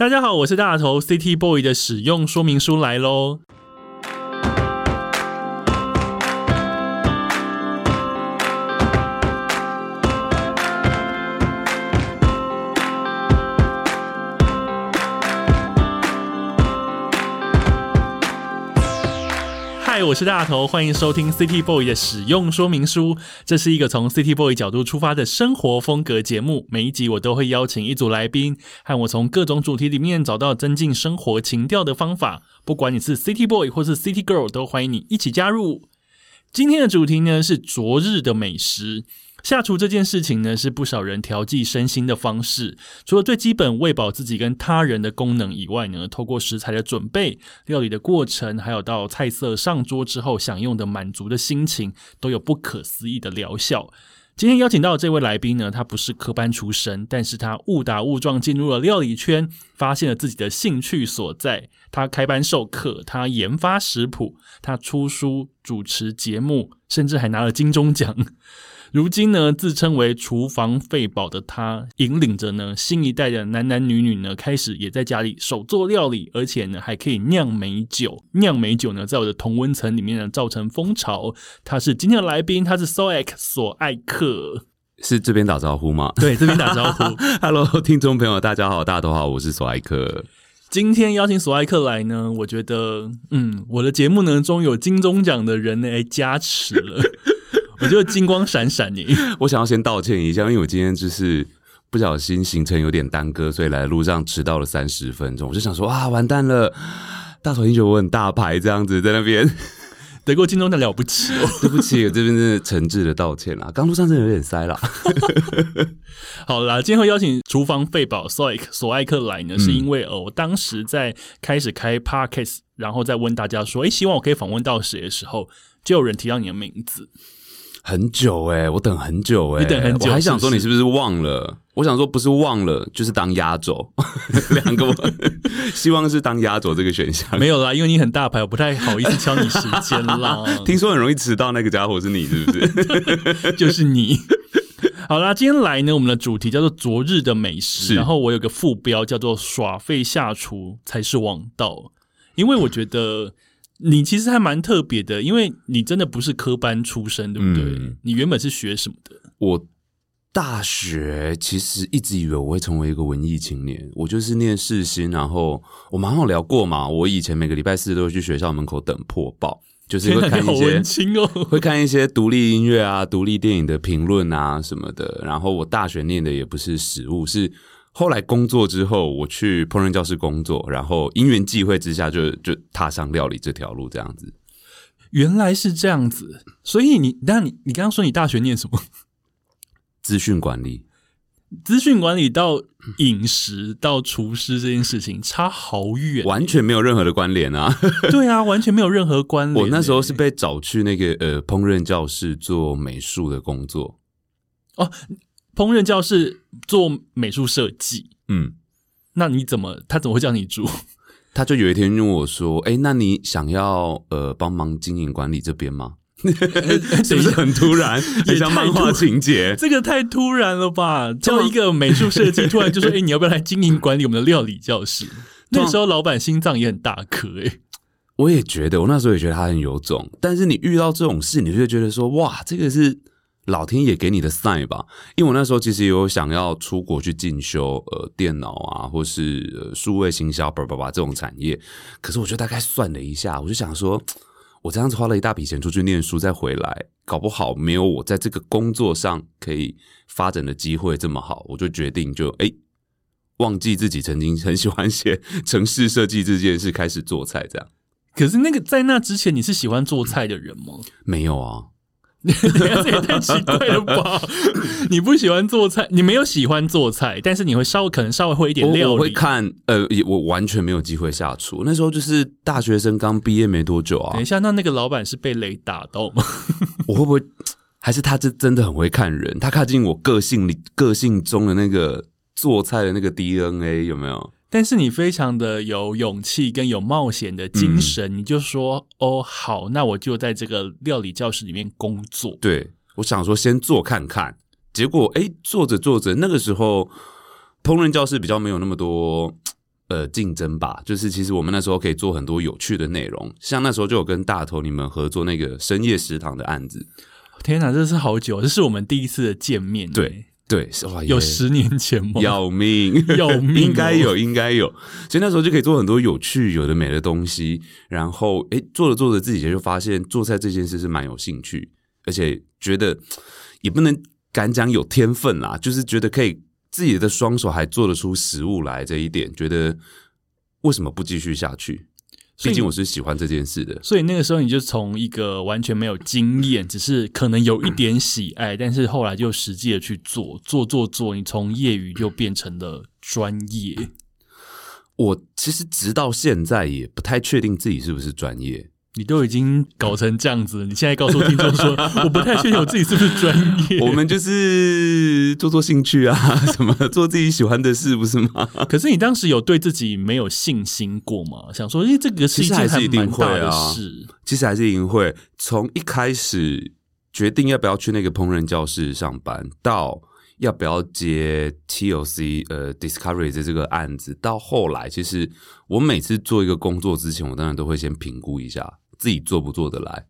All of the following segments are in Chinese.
大家好，我是大头 City Boy 的使用说明书来喽。我是大头，欢迎收听 City Boy 的使用说明书。这是一个从 City Boy 角度出发的生活风格节目。每一集我都会邀请一组来宾，和我从各种主题里面找到增进生活情调的方法。不管你是 City Boy 或是 City Girl，都欢迎你一起加入。今天的主题呢是昨日的美食。下厨这件事情呢，是不少人调剂身心的方式。除了最基本喂饱自己跟他人的功能以外呢，透过食材的准备、料理的过程，还有到菜色上桌之后享用的满足的心情，都有不可思议的疗效。今天邀请到这位来宾呢，他不是科班出身，但是他误打误撞进入了料理圈，发现了自己的兴趣所在。他开班授课，他研发食谱，他出书、主持节目，甚至还拿了金钟奖。如今呢，自称为厨房废宝的他，引领着呢新一代的男男女女呢，开始也在家里手做料理，而且呢还可以酿美酒。酿美酒呢，在我的同温层里面呢，造成风潮。他是今天的来宾，他是 Soek 索艾克，是这边打招呼吗？对，这边打招呼。Hello，听众朋友，大家好，大家都好，我是索艾克。今天邀请索艾克来呢，我觉得，嗯，我的节目呢，终于有金钟奖的人来加持了。我觉得金光闪闪你，我想要先道歉一下，因为我今天就是不小心行程有点耽搁，所以来路上迟到了三十分钟。我就想说啊，完蛋了，大头英雄我很大牌这样子在那边 得过金钟的了不起哦，对不起，我这边真的诚挚的道歉啦。刚路上真的有点塞了。好啦，今天会邀请厨房废宝索索艾克来呢，是因为哦，我当时在开始开 podcast，然后再问大家说，哎，希望我可以访问到谁的时候，就有人提到你的名字。很久哎，我等很久哎，你等很久，我还想说你是不是忘了？我想说不是忘了，就是当压轴，两个，希望是当压轴这个选项。没有啦，因为你很大牌，我不太好意思敲你时间啦。听说很容易迟到，那个家伙是你是不是？就是你。好啦，今天来呢，我们的主题叫做昨日的美食，然后我有个副标叫做耍废下厨才是王道，因为我觉得。你其实还蛮特别的，因为你真的不是科班出身，对不对？你原本是学什么的？我大学其实一直以为我会成为一个文艺青年，我就是念世新，然后我蛮好聊过嘛。我以前每个礼拜四都会去学校门口等破报，就是会看一些 会看一些独立音乐啊、独立电影的评论啊什么的。然后我大学念的也不是实物，是。后来工作之后，我去烹饪教室工作，然后因缘际会之下，就就踏上料理这条路，这样子。原来是这样子，所以你，那你你刚刚说你大学念什么？资讯管理。资讯管理到饮食到厨师这件事情差好远，完全没有任何的关联啊！对啊，完全没有任何关联。我那时候是被找去那个呃烹饪教室做美术的工作哦。烹饪教室做美术设计，嗯，那你怎么他怎么会叫你住？他就有一天问我说：“哎，那你想要呃帮忙经营管理这边吗？” 是不是很突然？很像漫画情节，这个太突然了吧？叫一个美术设计，突然就说：“哎，你要不要来经营管理我们的料理教室？”那时候老板心脏也很大颗，哎，我也觉得，我那时候也觉得他很有种。但是你遇到这种事，你就会觉得说：“哇，这个是。”老天爷给你的 sign 吧，因为我那时候其实有想要出国去进修，呃，电脑啊，或是数位行销，叭叭叭这种产业。可是我就大概算了一下，我就想说，我这样子花了一大笔钱出去念书，再回来，搞不好没有我在这个工作上可以发展的机会这么好。我就决定就哎，忘记自己曾经 很喜欢写城市设计这件事，开始做菜这样。可是那个在那之前，你是喜欢做菜的人吗？没有啊。这也太奇怪了吧！你不喜欢做菜，你没有喜欢做菜，但是你会稍微可能稍微会一点料理。我会看，呃，我完全没有机会下厨。那时候就是大学生刚毕业没多久啊。等一下，那那个老板是被雷打到吗？我会不会？还是他这真的很会看人？他看进我个性里，个性中的那个做菜的那个 DNA 有没有？但是你非常的有勇气跟有冒险的精神，你就说哦好，那我就在这个料理教室里面工作。对，我想说先做看看，结果哎做着做着，那个时候烹饪教室比较没有那么多呃竞争吧，就是其实我们那时候可以做很多有趣的内容，像那时候就有跟大头你们合作那个深夜食堂的案子，天哪，这是好久，这是我们第一次的见面。对对，是哇，有十年前吗？要命，要命哦应该有，应该有。所以那时候就可以做很多有趣、有的没的东西。然后，诶，做着做着，自己就发现做菜这件事是蛮有兴趣，而且觉得也不能敢讲有天分啦，就是觉得可以自己的双手还做得出食物来这一点，觉得为什么不继续下去？所以毕竟我是喜欢这件事的。所以那个时候你就从一个完全没有经验，只是可能有一 点喜爱，但是后来就实际的去做，做做做，你从业余就变成了专业。我其实直到现在也不太确定自己是不是专业。你都已经搞成这样子，你现在告诉听众说，我不太确定我自己是不是专业。我们就是做做兴趣啊，什么做自己喜欢的事，不是吗？可是你当时有对自己没有信心过吗？想说，诶，这个是一其实还件是一定蛮大的会啊事。其实还是一定会从一开始决定要不要去那个烹饪教室上班，到要不要接 TOC 呃 Discovery 的这个案子，到后来，其实我每次做一个工作之前，我当然都会先评估一下自己做不做得来。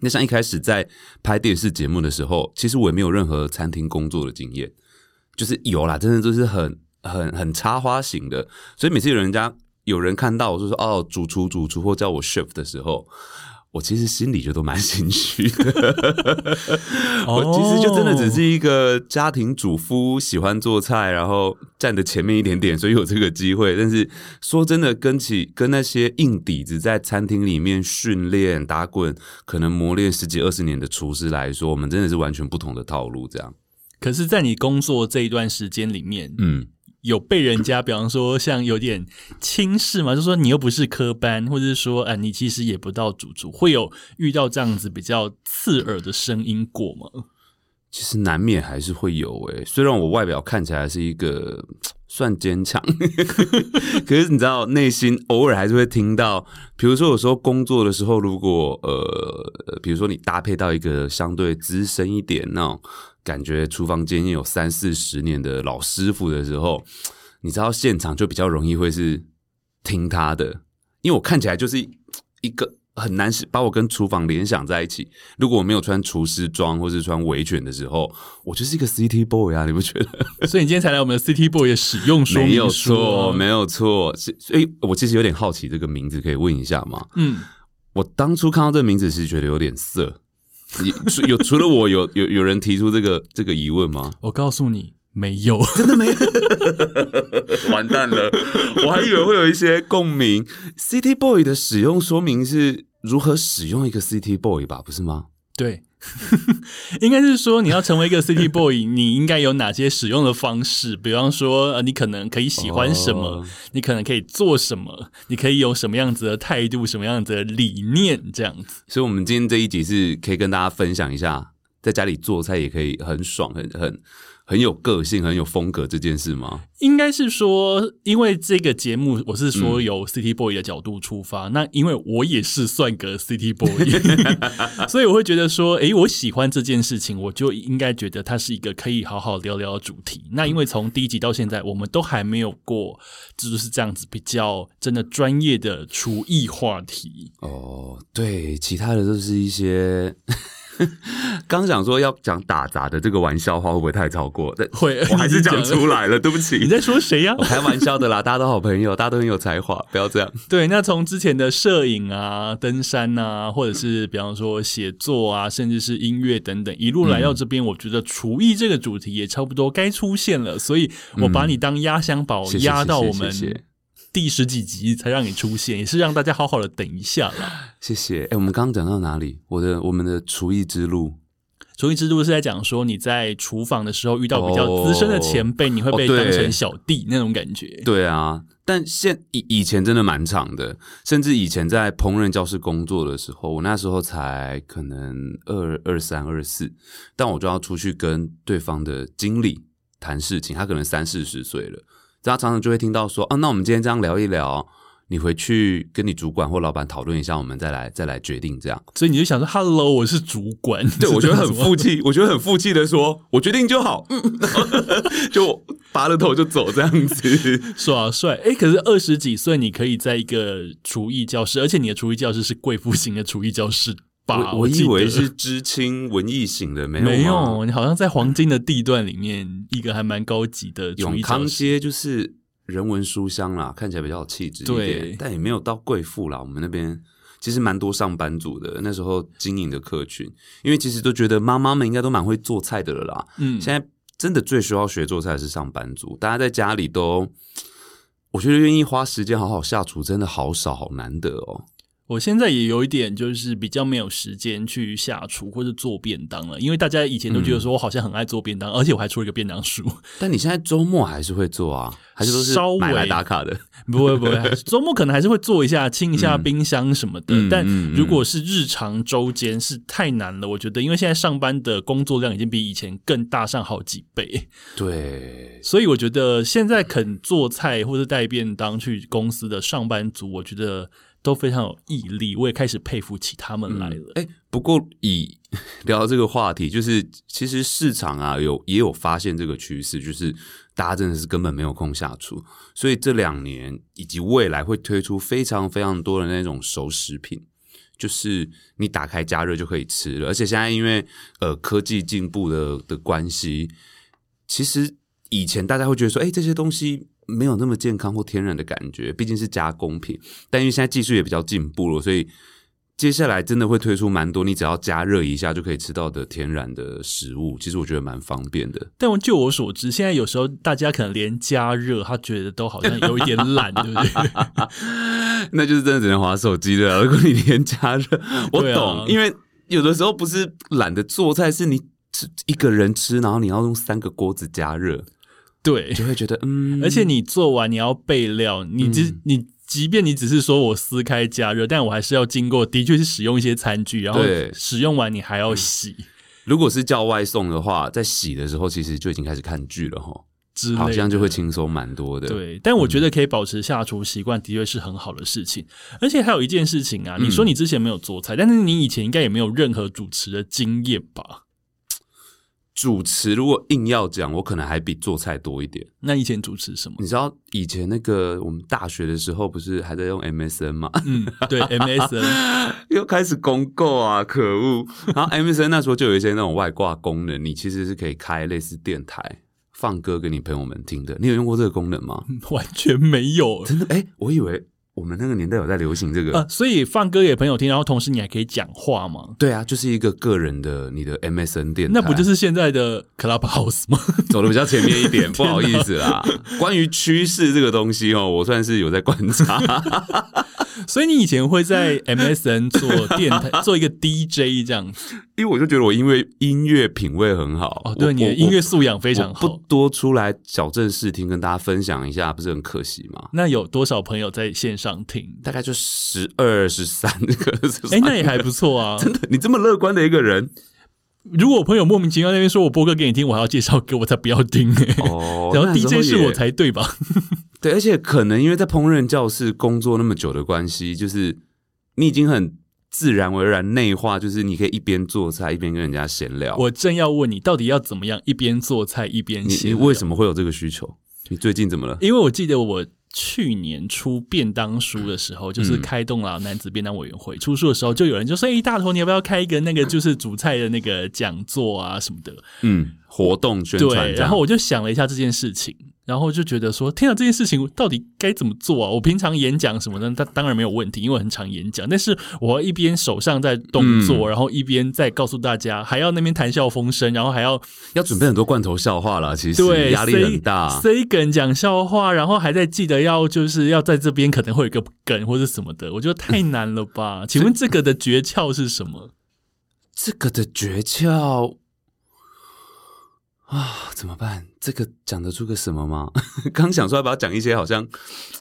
那像一开始在拍电视节目的时候，其实我也没有任何餐厅工作的经验，就是有啦，真的就是很很很插花型的，所以每次有人家有人看到我就说哦主厨主厨或叫我 shift 的时候，我其实心里就都蛮 心虚的。我其实就真的只是一个家庭主妇，喜欢做菜，然后站的前面一点点，所以有这个机会。但是说真的，跟起跟那些硬底子在餐厅里面训练打滚，可能磨练十几二十年的厨师来说，我们真的是完全不同的套路。这样，可是，在你工作这一段时间里面，嗯。有被人家，比方说像有点轻视嘛，就说你又不是科班，或者是说，啊，你其实也不到主厨，会有遇到这样子比较刺耳的声音过吗？其实难免还是会有诶、虽然我外表看起来是一个算坚强，可是你知道内心偶尔还是会听到，比如说有时候工作的时候，如果呃，比如说你搭配到一个相对资深一点那种感觉，厨房经验有三四十年的老师傅的时候，你知道现场就比较容易会是听他的，因为我看起来就是一个很难把我跟厨房联想在一起。如果我没有穿厨师装或是穿围裙的时候，我就是一个 City Boy 啊，你不觉得？所以你今天才来我们的 City Boy 的使用说明没有书错，啊没有错。所以，我其实有点好奇这个名字，可以问一下吗？嗯，我当初看到这个名字是觉得有点色。你除有除了我有有有人提出这个这个疑问吗？我告诉你，没有。真的没有，完蛋了！我还以为会有一些共鸣。City Boy 的使用说明是如何使用一个 City Boy 吧，不是吗？对，应该是说你要成为一个 City Boy，你应该有哪些使用的方式？比方说，呃，你可能可以喜欢什么，哦你可能可以做什么，你可以有什么样子的态度，什么样子的理念，这样子。所以，我们今天这一集是可以跟大家分享一下，在家里做菜也可以很爽、很很很有个性、很有风格这件事吗？应该是说，因为这个节目，我是说由 City Boy 的角度出发，那因为我也是算个 City Boy，所以我会觉得说，诶，我喜欢这件事情，我就应该觉得它是一个可以好好聊聊的主题。那因为从第一集到现在，我们都还没有过就是这样子比较真的专业的厨艺话题。哦，对，其他的都是一些。刚想说要讲打杂的这个玩笑话，会不会太超过？但会我还是讲出来了，对不起。你在说谁呀、我开玩笑的啦，大家都好朋友，大家都很有才华，不要这样。对，那从之前的摄影啊、登山啊，或者是比方说写作啊，甚至是音乐等等，一路来到这边，我觉得厨艺这个主题也差不多该出现了，所以我把你当压箱宝压到我们第十几集才让你出现，也是让大家好好的等一下啦。谢谢。哎、我们刚刚讲到哪里？我的我们的厨艺之路，厨艺之路是在讲说你在厨房的时候遇到比较资深的前辈，你会被当成小弟那种感觉。对啊。但现以以前真的蛮长的，甚至以前在烹饪教室工作的时候，我那时候才可能二二三二四，但我就要出去跟对方的经理谈事情，他可能三四十岁了，他常常就会听到说啊，那我们今天这样聊一聊，你回去跟你主管或老板讨论一下，我们再来再来决定这样。所以你就想说，Hello，我是主管，对，我觉得很负气，我觉得很负气的说，我决定就好，嗯，就拔了头就走这样子。耍帅。哎，可是二十几岁，你可以在一个厨艺教室，而且你的厨艺教室是贵妇型的厨艺教室吧？我我以为是知青文艺型的，没有没有，你好像在黄金的地段里面，一个还蛮高级的厨永。康街就是人文书香啦，看起来比较有气质一对点，但也没有到贵妇啦。我们那边其实蛮多上班族的，那时候经营的客群，因为其实都觉得妈妈们应该都蛮会做菜的了啦。嗯，现在真的最需要学做菜的是上班族，大家在家里都，我觉得愿意花时间好好下厨，真的好少，好难得哦。我现在也有一点，就是比较没有时间去下厨或者做便当了，因为大家以前都觉得说我好像很爱做便当，而且我还出了一个便当书。但你现在周末还是会做啊？还是都是买来打卡的？不会不会，周末可能还是会做一下，清一下冰箱什么的。嗯但如果是日常周间是太难了，我觉得，因为现在上班的工作量已经比以前更大上好几倍，对，所以我觉得现在肯做菜或者带便当去公司的上班族，我觉得都非常有毅力，我也开始佩服起他们来了。哎、不过以 聊到这个话题，就是其实市场啊有也有发现这个趋势，就是大家真的是根本没有空下厨，所以这两年以及未来会推出非常非常多的那种熟食品。就是你打开加热就可以吃了，而且现在因为呃科技进步的的关系，其实以前大家会觉得说，哎、这些东西没有那么健康或天然的感觉，毕竟是加工品。但因为现在技术也比较进步了，所以接下来真的会推出蛮多你只要加热一下就可以吃到的天然的食物。其实我觉得蛮方便的。但我就我所知，现在有时候大家可能连加热，他觉得都好像有一点懒，对不对？那就是真的只能划手机了。如果你连加热，我懂，因为有的时候不是懒得做菜，是你吃一个人吃，然后你要用三个锅子加热，对，就会觉得嗯，而且你做完你要备料，你只、你即便你只是说我撕开加热，但我还是要经过，的确是使用一些餐具，然后对。使用完你还要洗。如果是叫外送的话，在洗的时候其实就已经开始看剧了哈，好像就会轻松蛮多的。，对，但我觉得可以保持下厨习惯，的确是很好的事情。而且还有一件事情嗯啊，你说你之前没有做菜，但是你以前应该也没有任何主持的经验吧？主持如果硬要讲，我可能还比做菜多一点。那以前主持什么？你知道以前那个我们大学的时候，不是还在用 MSN 吗？嗯，对，MSN，又开始公购啊，可恶！然后 MSN 那时候就有一些那种外挂功能，你其实是可以开类似电台放歌给你朋友们听的。你有用过这个功能吗？完全没有。真的？哎、我以为我们那个年代有在流行这个。呃，所以放歌给朋友听，然后同时你还可以讲话吗？对啊，就是一个个人的你的 MSN 电台，那不就是现在的 Clubhouse 吗？走的比较前面一点？不好意思啦，关于趋势这个东西哦，我算是有在观察。所以你以前会在 MSN 做电台，做一个 DJ 这样子因为我就觉得我因为音乐品味很好哦，对，你的音乐素养非常好不。多出来小镇试听跟大家分享一下，不是很可惜吗？那有多少朋友在线上听？大概就十二、十三个，哎，那也还不错啊。真的，你这么乐观的一个人如果我朋友莫名其妙那边说我播歌给你听，我还要介绍歌，我才不要听欸哦 然后 DJ 是我才对吧？对，而且可能因为在烹饪教室工作那么久的关系，就是你已经很自然而然内化，就是你可以一边做菜一边跟人家闲聊。我正要问你，到底要怎么样一边做菜一边？你为什么会有这个需求？你最近怎么了？因为我记得我去年出便当书的时候，嗯就是开动了男子便当委员会出书的时候，就有人就说：“哎、大头，你要不要开一个那个就是煮菜的那个讲座啊什么的。嗯，活动？”宣传对，然后我就想了一下这件事情，然后就觉得说：“天啊，这件事情到底该怎么做啊？我平常演讲什么的，当当然没有问题，因为我很常演讲。但是我要一边手上在动作，嗯然后一边在告诉大家，还要那边谈笑风生，然后还要要准备很多罐头笑话啦，其实对，压力很大。塞梗讲笑话，然后还在记得要就是要在这边可能会有一个梗或者什么的，我觉得太难了吧？请问这个的诀窍是什么？这个的诀窍啊，怎么办？这个讲得出个什么吗？刚想说要不要讲一些好像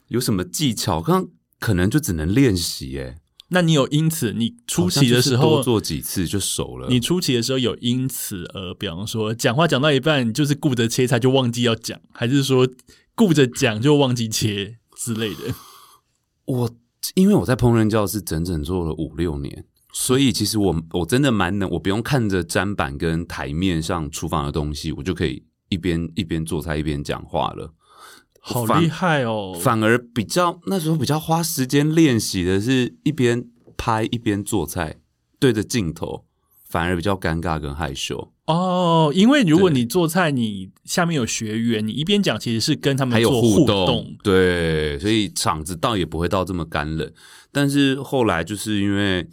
有什么技巧，刚可能就只能练习耶。那你有因此你初期的时候，多做几次就熟了。你初期的时候有因此而，比方说讲话讲到一半，就是顾着切菜就忘记要讲，还是说顾着讲就忘记切之类的？我因为我在烹饪教室整整做了五六年，所以其实我我真的蛮能，我不用看着砧板跟台面上厨房的东西，我就可以一边一边做菜一边讲话了。好厉害哦！反而比较那时候比较花时间练习的是一边拍一边做菜，对着镜头，反而比较尴尬跟害羞。哦，因为如果你做菜，你下面有学员，你一边讲其实是跟他们做互动。对，所以场子倒也不会到这么干冷。但是后来就是因为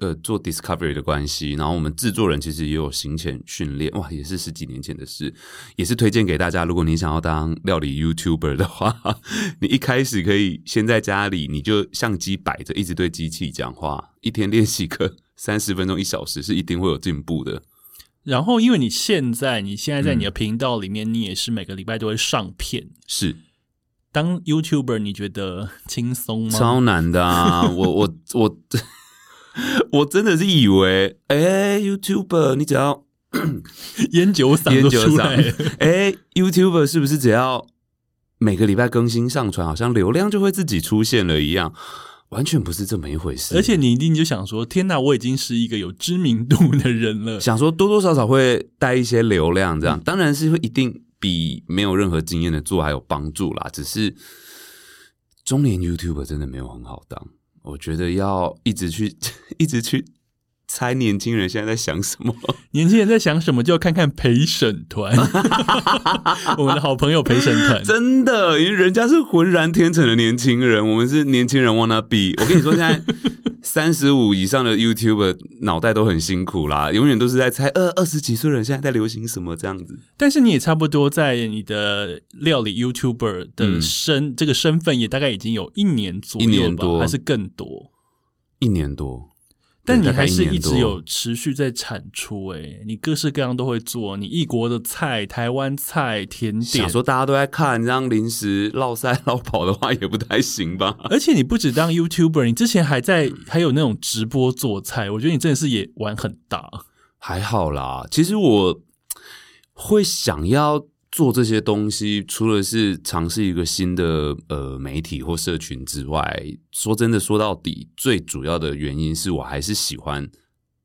呃做 Discovery 的关系，然后我们制作人其实也有行前训练，哇，也是十几年前的事，也是推荐给大家。如果你想要当料理 YouTuber 的话，你一开始可以先在家里，你就相机摆着，一直对机器讲话，一天练习个 三十分钟一小时，是一定会有进步的。然后，因为你现在你现在在你的嗯频道里面，你也是每个礼拜都会上片。是当 YouTuber，你觉得轻松吗？超难的啊！我我我我 真的是以为，哎、y o u t u b e r 你只要 烟酒嗓都烟酒出来哎、y o u t u b e r 是不是只要每个礼拜更新上传，好像流量就会自己出现了一样？完全不是这么一回事。而且你一定就想说：天哪，我已经是一个有知名度的人了。想说多多少少会带一些流量，这样、嗯当然是会一定比没有任何经验的做还有帮助啦。只是中年 YouTuber 真的没有很好当，我觉得要一直去 一直去猜年轻人现在在想什么。年轻人在想什么，就要看看陪审团，我们的好朋友陪审团。真的，因为人家是浑然天成的年轻人，我们是年轻人 wanna be。我跟你说，现在三十五以上的 YouTuber 脑袋都很辛苦啦，永远都是在猜呃二十几岁的人现在在流行什么这样子。但是你也差不多在你的料理 YouTuber 的嗯身、这个身份也大概已经有一年左右一吧，年多还是更多？一年多，但你还是一直有持续在产出、诶，你各式各样都会做，你异国的菜、台湾菜、甜点想，说大家都在看，这样临时落塞落跑的话也不太行吧？而且你不止当 YouTuber，你之前还在还有那种直播做菜，我觉得你真的是也玩很大。还好啦，其实我会想要做这些东西，除了是尝试一个新的呃媒体或社群之外，说真的，说到底，最主要的原因是我还是喜欢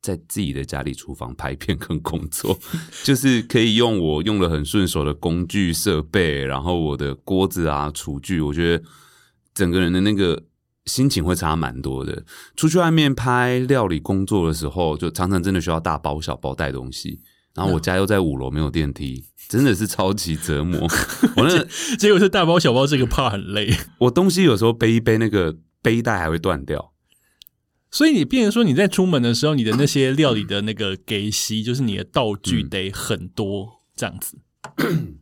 在自己的家里厨房拍片跟工作，就是可以用我用的很顺手的工具设备，然后我的锅子啊、厨具，我觉得整个人的那个。心情会差蛮多的。出去外面拍料理工作的时候，就常常真的需要大包小包带东西。然后我家又在五楼，没有电梯，真的是超级折磨。我那个结果是大包小包这个怕很累，我东西有时候背一背，那个背带还会断掉。所以你变成说你在出门的时候，你的那些料理的那个给息，就是你的道具得很多这样子。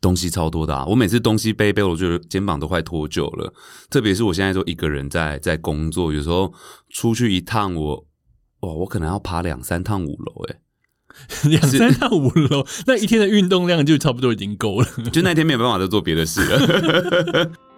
东西超多的啊！我每次东西背背，我觉得肩膀都快脱臼了。特别是我现在都一个人在在工作，有时候出去一趟我，哇，我可能要爬两三趟五楼，欸诶，两三到五楼，那一天的运动量就差不多已经够了。就那天没有办法再做别的事了。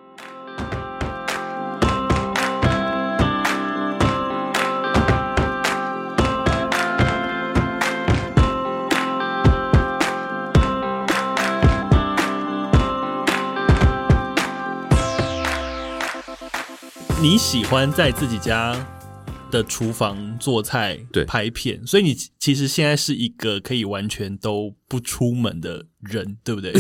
你喜欢在自己家的厨房做菜、对拍片，所以你其实现在是一个可以完全都不出门的人，对不对？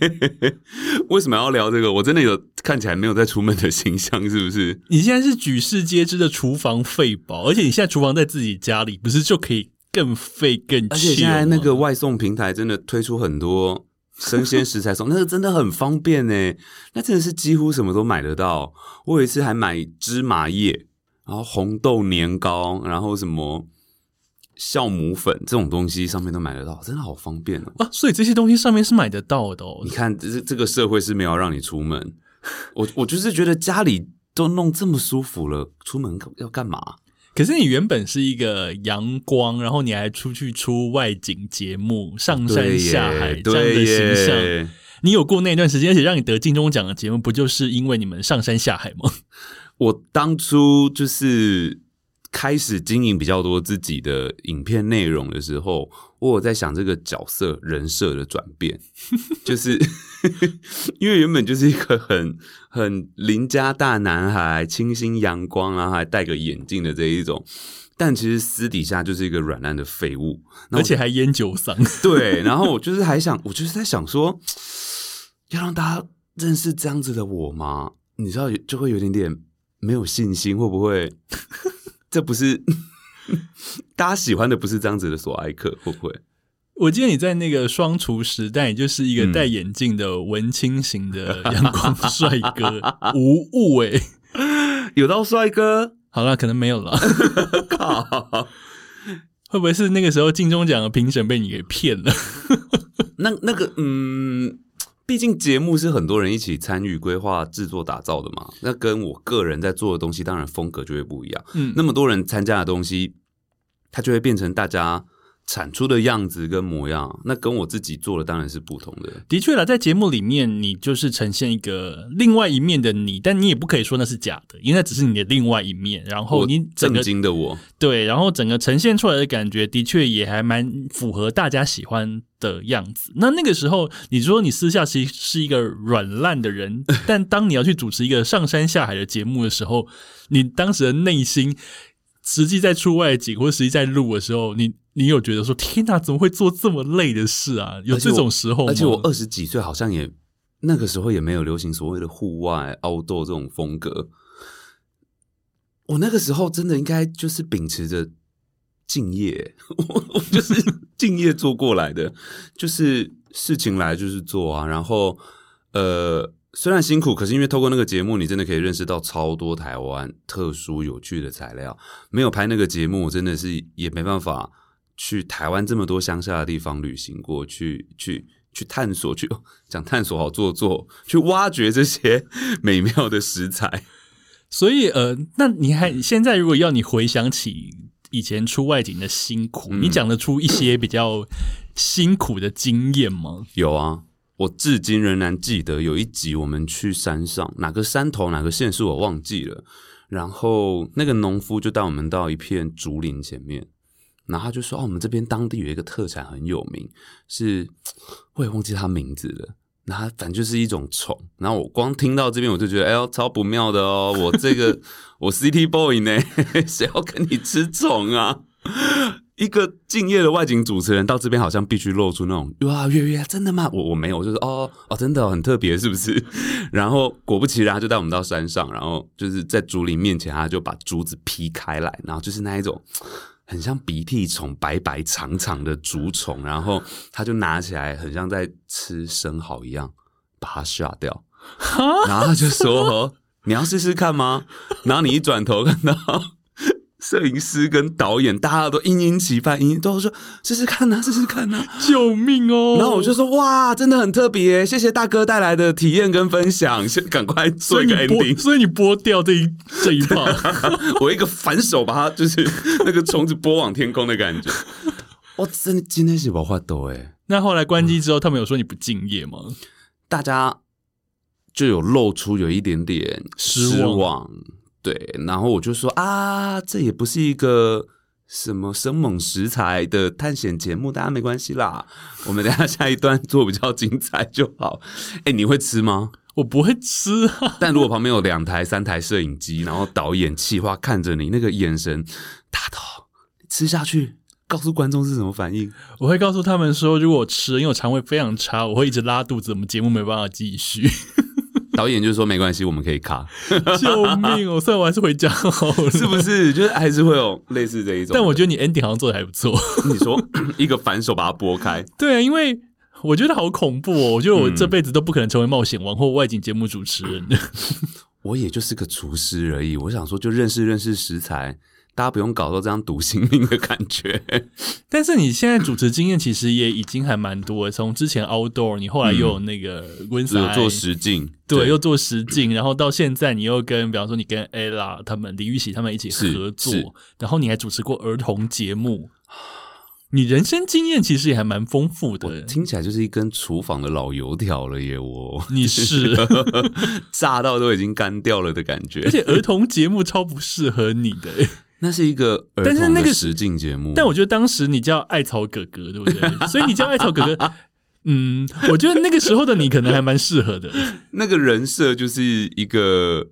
为什么要聊这个？我真的有看起来没有在出门的形象，是不是？你现在是举世皆知的厨房废宝，而且你现在厨房在自己家里，不是就可以更废更？而且现在那个外送平台真的推出很多生鲜食材送，那个真的很方便呢。那真的是几乎什么都买得到。我有一次还买芝麻叶，然后红豆年糕，然后什么酵母粉这种东西上面都买得到，真的好方便哦。啊，所以这些东西上面是买得到的哦你。看，这这个社会是没有让你出门，我我就是觉得家里都弄这么舒服了，出门要干嘛？可是你原本是一个阳光，然后你还出去出外景节目，上山下海耶，这样的形象。你有过那段时间，而且让你得金钟奖的节目，不就是因为你们上山下海吗？我当初就是开始经营比较多自己的影片内容的时候，我有在想这个角色人设的转变，就是 因为原本就是一个很很邻家大男孩，清新阳光，然后还戴个眼镜的这一种，但其实私底下就是一个软烂的废物，而且还烟酒嗓。对，然后我就是还想，我就是在想说，要让大家认识这样子的我吗？你知道，就会有点点没有信心，会不会？这不是大家喜欢的，不是这样子的索爱克，会不会？我记得你在那个双厨时代，就是一个戴眼镜的文青型的阳光帅哥，无误哎，有到帅哥，好了，可能没有了。会不会是那个时候金钟奖的评审被你给骗了？那那个嗯。毕竟节目是很多人一起参与规划、制作、打造的嘛，那跟我个人在做的东西，当然风格就会不一样。嗯，那么多人参加的东西，它就会变成大家。产出的样子跟模样，那跟我自己做的当然是不同的。的确了，在节目里面，你就是呈现一个另外一面的你，但你也不可以说那是假的，因为那只是你的另外一面。然后你震惊的我，对，然后整个呈现出来的感觉，的确也还蛮符合大家喜欢的样子。那那个时候，你说你私下其实是一个软烂的人，但当你要去主持一个上山下海的节目的时候，你当时的内心。实际在出外景或者实际在录的时候，你你有觉得说天哪，怎么会做这么累的事啊？有这种时候而且我二十几岁，好像也那个时候也没有流行所谓的户外 outdoor 这种风格。我那个时候真的应该就是秉持着敬业，我就是敬业做过来的，就是事情来就是做啊，然后呃。虽然辛苦，可是因为透过那个节目，你真的可以认识到超多台湾特殊有趣的材料。没有拍那个节目，真的是也没办法去台湾这么多乡下的地方旅行过去，去去探索，去讲探索好做作，去挖掘这些美妙的食材。所以，呃，那你还现在如果要你回想起以前出外景的辛苦，你讲得出一些比较辛苦的经验吗？有啊。我至今仍然记得有一集，我们去山上，哪个山头哪个县是我忘记了。然后那个农夫就带我们到一片竹林前面，然后他就说：“哦，我们这边当地有一个特产很有名，是我也忘记他名字了。然后反正就是一种虫。然后我光听到这边，我就觉得哎呦，超不妙的哦！我这个 我 City Boy 呢，谁要跟你吃虫啊？”一个敬业的外景主持人到这边，好像必须露出那种哇，月月真的吗？我我没有，就是哦哦，真的很特别，是不是？然后果不其然，他就带我们到山上，然后就是在竹林面前，他就把竹子劈开来，然后就是那一种很像鼻涕虫，白白长长的竹虫，然后他就拿起来，很像在吃生蚝一样，把它下掉，然后他就说：“你要试试看吗？”然后你一转头看到。摄影师跟导演，大家都殷殷期盼，殷都说试试看呐，试试看呐，救命哦！然后我就说哇，真的很特别，谢谢大哥带来的体验跟分享，先赶快做一个 ending。所以你剥掉这一这一棒，我一个反手把它就是那个虫子拨往天空的感觉。我真的今天是无法抖哎。那后来关机之后，他们有说你不敬业吗？大家就有露出有一点点失望。对，然后我就说啊，这也不是一个什么生猛食材的探险节目，大家没关系啦。我们等下下一段做比较精彩就好。哎，你会吃吗？我不会吃。但如果旁边有两台、三台摄影机，然后导演、气话看着你，那个眼神，大头吃下去，告诉观众是什么反应？我会告诉他们说，如果我吃，因为我肠胃非常差，我会一直拉肚子，我们节目没办法继续。导演就说没关系，我们可以卡。救命哦！算了，我还是回家好了，是不是？就是还是会有类似这一种。但我觉得你 ending 好像做的还不错。你说 一个反手把它拨开，对啊，因为我觉得好恐怖哦。我觉得我这辈子都不可能成为冒险王或外景节目主持人。我也就是个厨师而已。我想说，就认识认识食材。大家不用搞到这样赌性命的感觉，但是你现在主持经验其实也已经还蛮多。从之前 outdoor，你后来又有那个温莎做实境，对，又做实境，然后到现在你又跟，比方说你跟 ella 他们、李玉玺他们一起合作，然后你还主持过儿童节目，你人生经验其实也还蛮丰富的。听起来就是一根厨房的老油条了耶！我你是 炸到都已经干掉了的感觉，而且儿童节目超不适合你的。那是一个儿但是那个实境节目，但我觉得当时你叫艾草哥哥，对不对？所以你叫艾草哥哥，嗯，我觉得那个时候的你可能还蛮适合的。那个人设就是一个，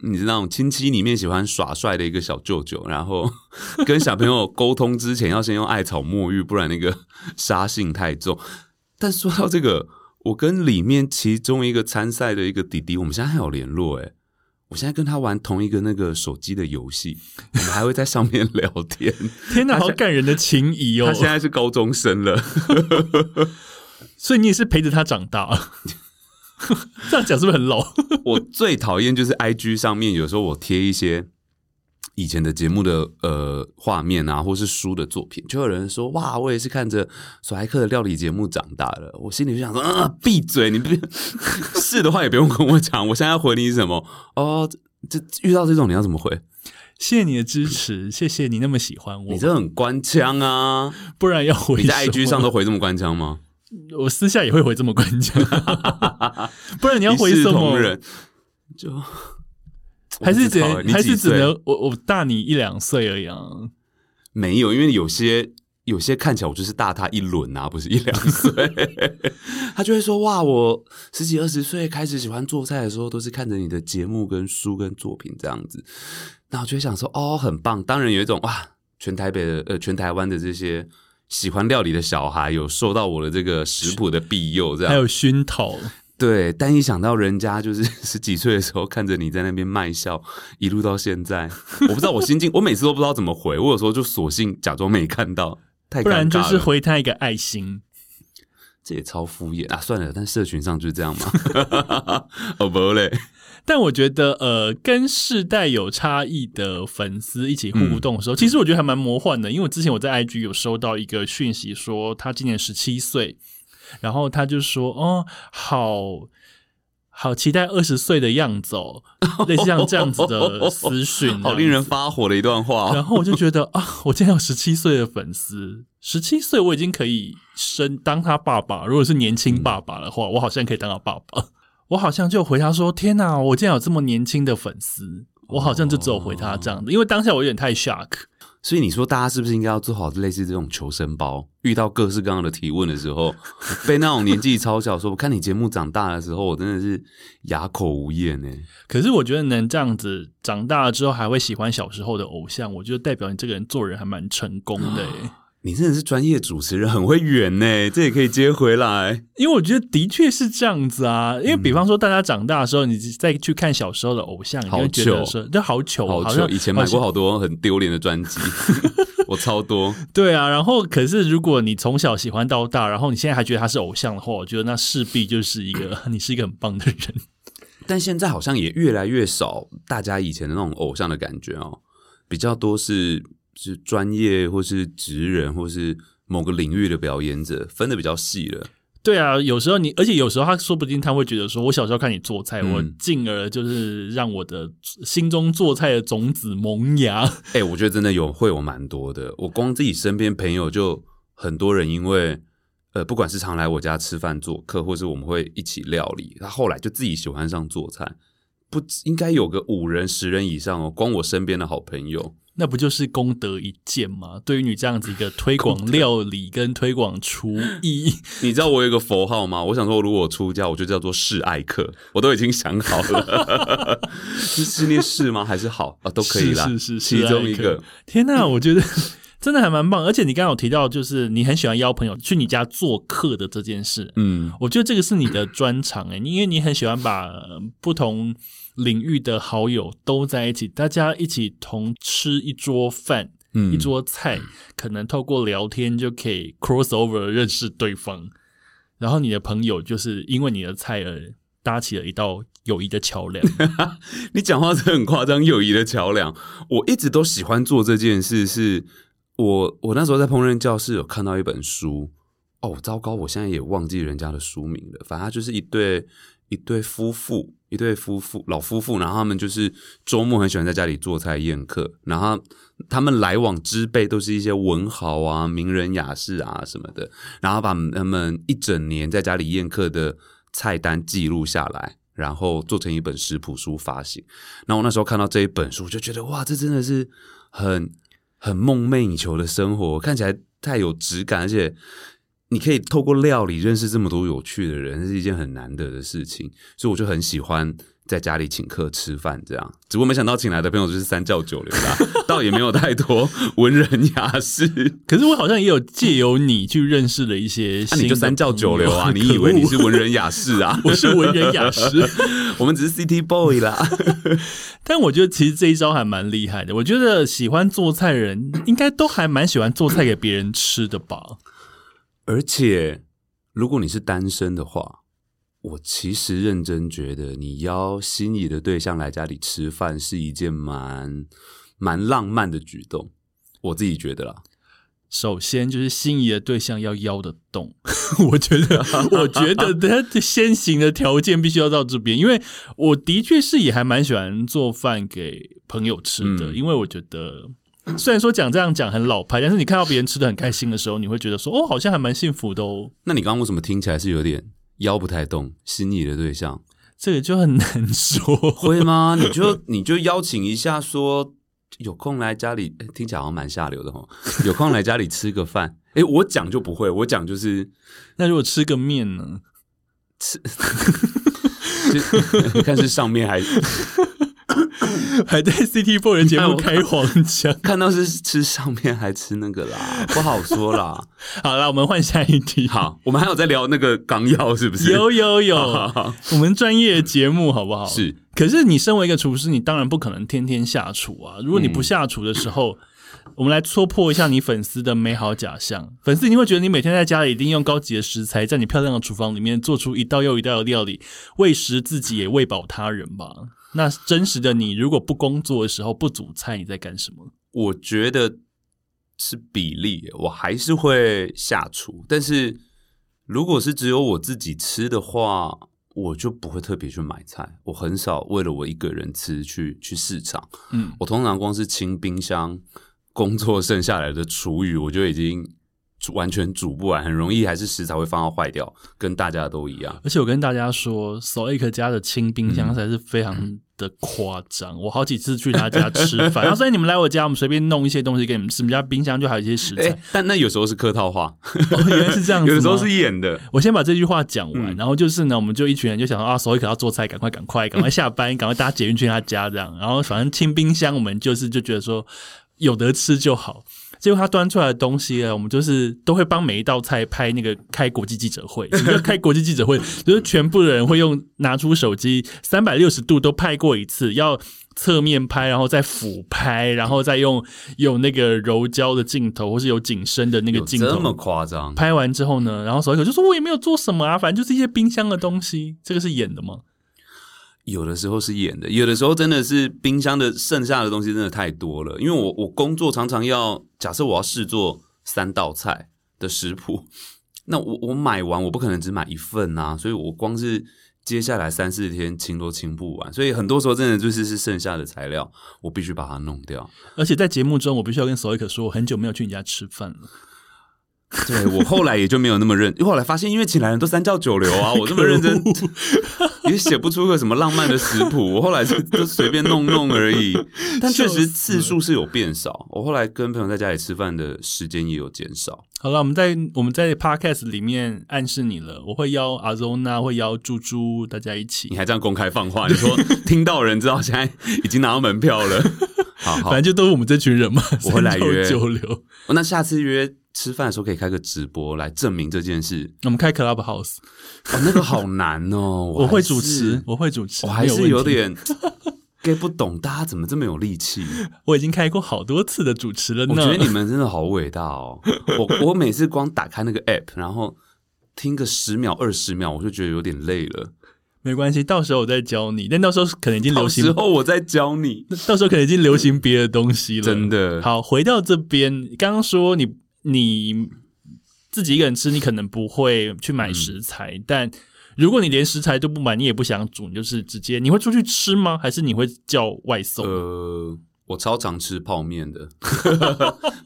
你知道，亲戚里面喜欢耍帅的一个小舅舅，然后 跟小朋友沟通之前要先用艾草沐浴，不然那个杀性太重。但说到这个，我跟里面其中一个参赛的一个弟弟，我们现在还有联络诶。我现在跟他玩同一个那个手机的游戏，我们还会在上面聊天。天哪，好感人的情谊哦！他现在是高中生了，所以你也是陪着他长大。这样讲是不是很老？我最讨厌就是 I G 上面有时候我贴一些以前的节目的呃画面啊，或是书的作品，就有人说哇，我也是看着索莱克的料理节目长大的。我心里就想说，啊，闭嘴！你不 是的话也不用跟我讲。我现在要回你什么？哦，这遇到这种你要怎么回？谢谢你的支持，谢谢你那么喜欢我。你这很官腔啊！不然要回你在 I G 上都回这么官腔吗？我私下也会回这么官腔，不然你要回什么？同仁就还是只能还是只能我我大你一两岁而已啊。没有，因为有些有些看起来我就是大他一轮啊，不是一两岁。他就会说：“哇，我十几二十岁开始喜欢做菜的时候，都是看着你的节目、跟书、跟作品这样子。”那我就会想说：“哦，很棒！”当然有一种哇，全台北的呃，全台湾的这些喜欢料理的小孩有受到我的这个食谱的庇佑，这样还有熏陶，对。但一想到人家就是 十几岁的时候看着你在那边卖笑，一路到现在，我不知道我心境，我每次都不知道怎么回，我有时候就索性假装没看到，太不然就是回他一个爱心。这也超敷衍啊！算了，但社群上就是这样嘛。哦不嘞，但我觉得，呃，跟世代有差异的粉丝一起互动的嗯时候，其实我觉得还蛮魔幻的。因为我之前我在 IG 有收到一个讯息，说他今年十七岁，然后他就说：“哦，好好期待二十岁的样子哦。”类似像这样子的私讯，好令人发火的一段话、哦。然后我就觉得啊，我竟然有十七岁的粉丝，十七岁我已经可以生当他爸爸。如果是年轻爸爸的话，我好像可以当他爸爸。我好像就回他说：“天哪，我竟然有这么年轻的粉丝！”我好像就只有回他这样子，因为当下我有点太 shock。所以你说大家是不是应该要做好类似这种求生包？遇到各式各样的提问的时候，被那种年纪超小说“我看你节目长大的时候”，我真的是哑口无言呢。可是我觉得能这样子长大了之后还会喜欢小时候的偶像，我觉得代表你这个人做人还蛮成功的欸。你真的是专业主持人，很会圆呢，这也可以接回来。因为我觉得的确是这样子啊，因为比方说大家长大的时候，你再去看小时候的偶像，你就会觉得说这好糗，好像糗！以前买过好多很丢脸的专辑，我超多。对啊，然后可是如果你从小喜欢到大，然后你现在还觉得他是偶像的话，我觉得那势必就是一个你是一个很棒的人。但现在好像也越来越少大家以前的那种偶像的感觉哦，比较多是是专业或是职人或是某个领域的表演者，分的比较细了。对啊，有时候你，而且有时候他说不定他会觉得说，我小时候看你做菜，嗯我进而就是让我的心中做菜的种子萌芽。哎、我觉得真的有会有蛮多的。我光自己身边朋友就很多人，因为呃，不管是常来我家吃饭做客，或是我们会一起料理，他后来就自己喜欢上做菜。不应该有个五人、十人以上哦。光我身边的好朋友，那不就是功德一件吗？对于你这样子一个推广料理跟推广厨艺，你知道我有一个佛号吗？我想说，如果我出家，我就叫做示爱客，我都已经想好了。是是念示吗？还是好啊？都可以啦，是是是其中一个。天哪，我觉得真的还蛮棒。而且你刚刚有提到，就是你很喜欢邀朋友去你家做客的这件事，嗯，我觉得这个是你的专长诶，因为你很喜欢把呃不同领域的好友都在一起，大家一起同吃一桌饭。嗯一桌菜，可能透过聊天就可以 cross over 认识对方，然后你的朋友就是因为你的菜而搭起了一道友谊的桥梁。你讲话是很夸张，友谊的桥梁。我一直都喜欢做这件事是，我我那时候在烹饪教室有看到一本书，哦，糟糕，我现在也忘记人家的书名了。反正就是一对一对夫妇，一对夫妇老夫妇，然后他们就是周末很喜欢在家里做菜宴客，然后他们来往之辈都是一些文豪啊、名人雅士啊什么的，然后把他们一整年在家里宴客的菜单记录下来。然后做成一本食谱书发行。那我那时候看到这一本书，就觉得哇，这真的是很很梦寐以求的生活，看起来太有质感，而且你可以透过料理认识这么多有趣的人，是一件很难得的事情。所以我就很喜欢。在家里请客吃饭，这样，只不过没想到请来的朋友就是三教九流啦，倒也没有太多文人雅士。可是我好像也有借由你去认识了一些，那你就三教九流啊？你以为你是文人雅士啊？我是文人雅士，我们只是 City Boy 啦。但我觉得其实这一招还蛮厉害的。我觉得喜欢做菜人应该都还蛮喜欢做菜给别人吃的吧。而且，如果你是单身的话。我其实认真觉得，你邀心仪的对象来家里吃饭是一件蛮蛮浪漫的举动。我自己觉得啦，首先就是心仪的对象要邀得动。我觉得，我觉得他先行的条件必须要到这边，因为我的确是也还蛮喜欢做饭给朋友吃的。因为我觉得，虽然说讲这样讲很老派，但是你看到别人吃的很开心的时候，你会觉得说，哦，好像还蛮幸福的哦。那你刚刚为什么听起来是有点？腰不太动，心仪的对象，这个就很难说，会吗？你就你就邀请一下，说有空来家里，听起来好像蛮下流的哈。有空来家里吃个饭，哎，我讲就不会，我讲就是，那如果吃个面呢？吃，看是上面还。还在 CT Four 人节目开黄腔，看到是吃上面还吃那个啦，不好说啦。好啦，我们换下一题。好，我们还有在聊那个纲要是不是？有有有，我们专业节目好不好？是。可是你身为一个厨师，你当然不可能天天下厨啊。如果你不下厨的时候，我们来戳破一下你粉丝的美好假象。粉丝一定会觉得你每天在家里一定用高级的食材，在你漂亮的厨房里面做出一道又一道的料理，喂食自己也喂饱他人吧。那真实的你，如果不工作的时候不煮菜，你在干什么？我觉得是比例，我还是会下厨。但是如果是只有我自己吃的话，我就不会特别去买菜。我很少为了我一个人吃去去市场。嗯，我通常光是清冰箱，工作剩下来的厨余，我就已经。完全煮不完，很容易还是食材会放到坏掉，跟大家都一样。而且我跟大家说，Soik 家的清冰箱才是非常的夸张。我好几次去他家吃饭，然后所以你们来我家，我们随便弄一些东西给你们吃。我们家冰箱就还有一些食材，但那有时候是客套话，原来是这样子，有时候是演的。我先把这句话讲完，然后就是呢，我们就一群人就想说啊，Soik 要做菜，赶快赶快赶快下班，赶快大家捷运去他家这样。然后反正清冰箱，我们就是就觉得说有得吃就好。结果他端出来的东西呢，我们就是都会帮每一道菜拍那个开国际记者会。开国际记者会，就是全部的人会用拿出手机，三百六十度都拍过一次，要侧面拍，然后再俯拍，然后再用有那个柔焦的镜头，或是有景深的那个镜头，这么夸张？拍完之后呢，然后所以就说我也没有做什么啊，反正就是一些冰箱的东西。这个是演的吗？有的时候是演的，有的时候真的是冰箱的剩下的东西真的太多了。因为我我工作常常要假设我要试做三道菜的食谱，那我我买完我不可能只买一份啊，所以我光是接下来三四天清都清不完，所以很多时候真的就是是剩下的材料，我必须把它弄掉。而且在节目中，我必须要跟索伊克说，我很久没有去你家吃饭了。对我后来也就没有那么认，后来发现因为请来人都三教九流啊，我这么认真也写不出个什么浪漫的食谱，我后来就就随便弄弄而已。但确实次数是有变少，我后来跟朋友在家里吃饭的时间也有减少。好了，我们在我们在 podcast 里面暗示你了，我会邀阿 Zona，会邀猪猪，大家一起。你还这样公开放话，你说 听到人知道现在已经拿到门票了，好，反正就都是我们这群人嘛，我会来约九流。那下次约。吃饭的时候可以开个直播来证明这件事。我们开 Clubhouse，哦，那个好难哦。我会主持，我会主持，我还是有点 get 不懂，大家怎么这么有力气？我已经开过好多次的主持了呢。我觉得你们真的好伟大哦。我我每次光打开那个 app，然后听个十秒、二十秒，我就觉得有点累了。没关系，到时候我再教你。但到时候可能已经流行，时候我再教你。到时候可能已经流行别的东西了。真的。好，回到这边，刚刚说你。你自己一个人吃，你可能不会去买食材，但如果你连食材都不买，你也不想煮，你就是直接你会出去吃吗？还是你会叫外送？呃，我超常吃泡面的，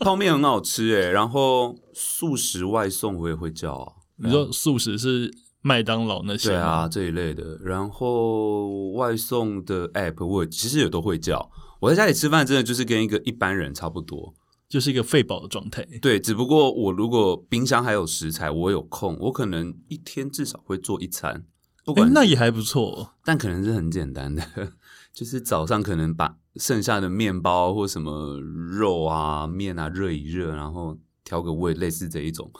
泡面很好吃诶。然后素食外送我也会叫啊。你说素食是麦当劳那些。对啊，，这一类的。然后外送的 app 我其实也都会叫。我在家里吃饭真的就是跟一个一般人差不多。就是一个废饱的状态。对，只不过我如果冰箱还有食材，我有空，我可能一天至少会做一餐，不哎管，是那也还不错。但可能是很简单的，就是早上可能把剩下的面包或什么肉啊、面啊热一热，然后调个味，类似这一种。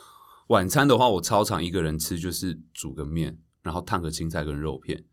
晚餐的话，我超常一个人吃，就是煮个面，然后烫个青菜跟肉片，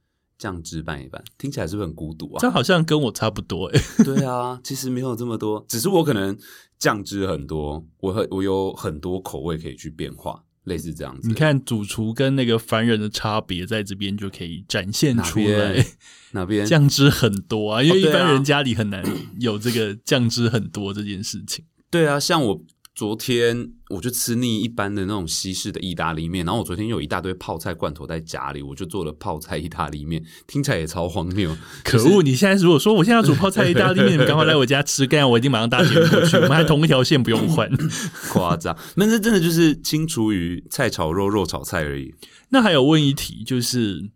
酱汁拌一拌，听起来是不是很孤独啊？这好像跟我差不多哎。对啊，其实没有这么多，只是我可能酱汁很多，我很我有很多口味可以去变化，类似这样子。你看主厨跟那个凡人的差别，在这边就可以展现出来边。哪边？酱汁很多啊，因为一般人家里很难有这个酱汁很多这件事情。对啊，像我昨天我就吃腻一般的那种西式的意大利面，然后我昨天有一大堆泡菜罐头在家里，我就做了泡菜意大利面，听起来也超荒谬。可恶！你现在如果说我现在要煮泡菜意大利面，你们赶快来我家吃，干我一定马上搭捷运过去，我们还同一条线，不用换。夸张，那这真的就是清除于菜炒肉、肉炒菜而已。那还有问一题，就是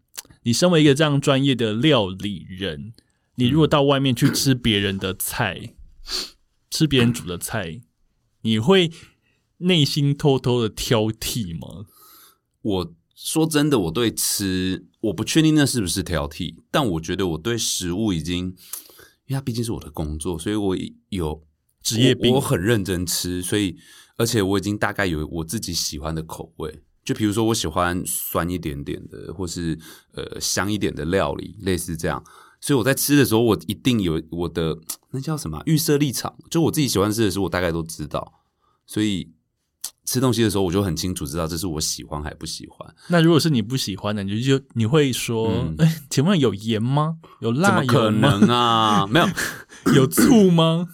你身为一个这样专业的料理人，你如果到外面去吃别人的菜，吃别人煮的菜，你会内心偷偷的挑剔吗？我说真的，我对吃我不确定那是不是挑剔，但我觉得我对食物已经，因为它毕竟是我的工作，所以我有职业病我，我很认真吃，所以而且我已经大概有我自己喜欢的口味。就比如说，我喜欢酸一点点的，或是呃香一点的料理，类似这样。所以我在吃的时候，我一定有我的那叫什么啊预设立场，就我自己喜欢吃的食物，我大概都知道。所以吃东西的时候，我就很清楚知道这是我喜欢还不喜欢。那如果是你不喜欢的，你就就你会说，嗯哎、请问有盐吗？有辣么可油吗？能啊？没有有醋吗？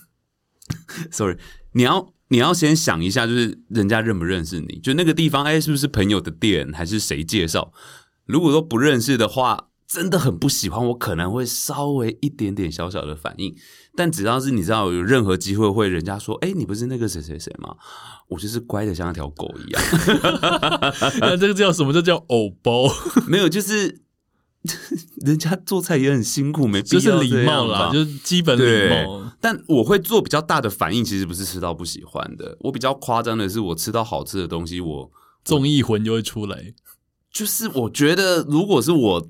sorry，你要你要先想一下，就是人家认不认识你，就那个地方，哎，是不是朋友的店，还是谁介绍？如果说不认识的话，真的很不喜欢，我可能会稍微一点点小小的反应。但只要是你知道有任何机会会人家说，哎，你不是那个谁谁谁吗？我就是乖的像一条狗一样，那这个叫什么？这叫藕包，没有，就是 人家做菜也很辛苦，没必就是要礼貌啦，就是基本礼貌。但我会做比较大的反应，其实不是吃到不喜欢的，我比较夸张的是，我吃到好吃的东西，我综艺魂就会出来。就是我觉得，如果是我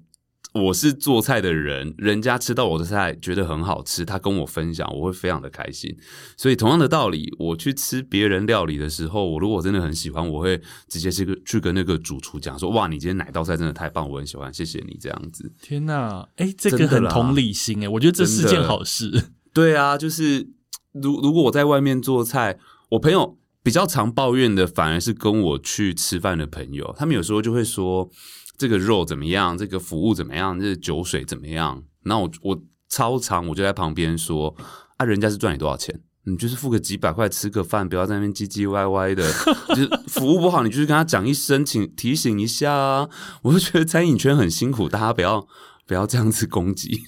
我是做菜的人，人家吃到我的菜觉得很好吃，他跟我分享，我会非常的开心。所以同样的道理，我去吃别人料理的时候，我如果真的很喜欢，我会直接去跟去跟那个主厨讲说：“哇，你今天哪道菜真的太棒，我很喜欢，谢谢你。”这样子。天呐，哎、这个很同理心哎，我觉得这是件好事。对啊，就是如如果我在外面做菜，我朋友比较常抱怨的，反而是跟我去吃饭的朋友，他们有时候就会说这个肉怎么样，这个服务怎么样，这个酒水怎么样。那我我超常我就在旁边说啊，人家是赚你多少钱？你就是付个几百块吃个饭，不要在那边唧唧歪歪的。就是服务不好，你就是跟他讲一声，请提醒一下啊。我就觉得餐饮圈很辛苦，大家不要不要这样子攻击。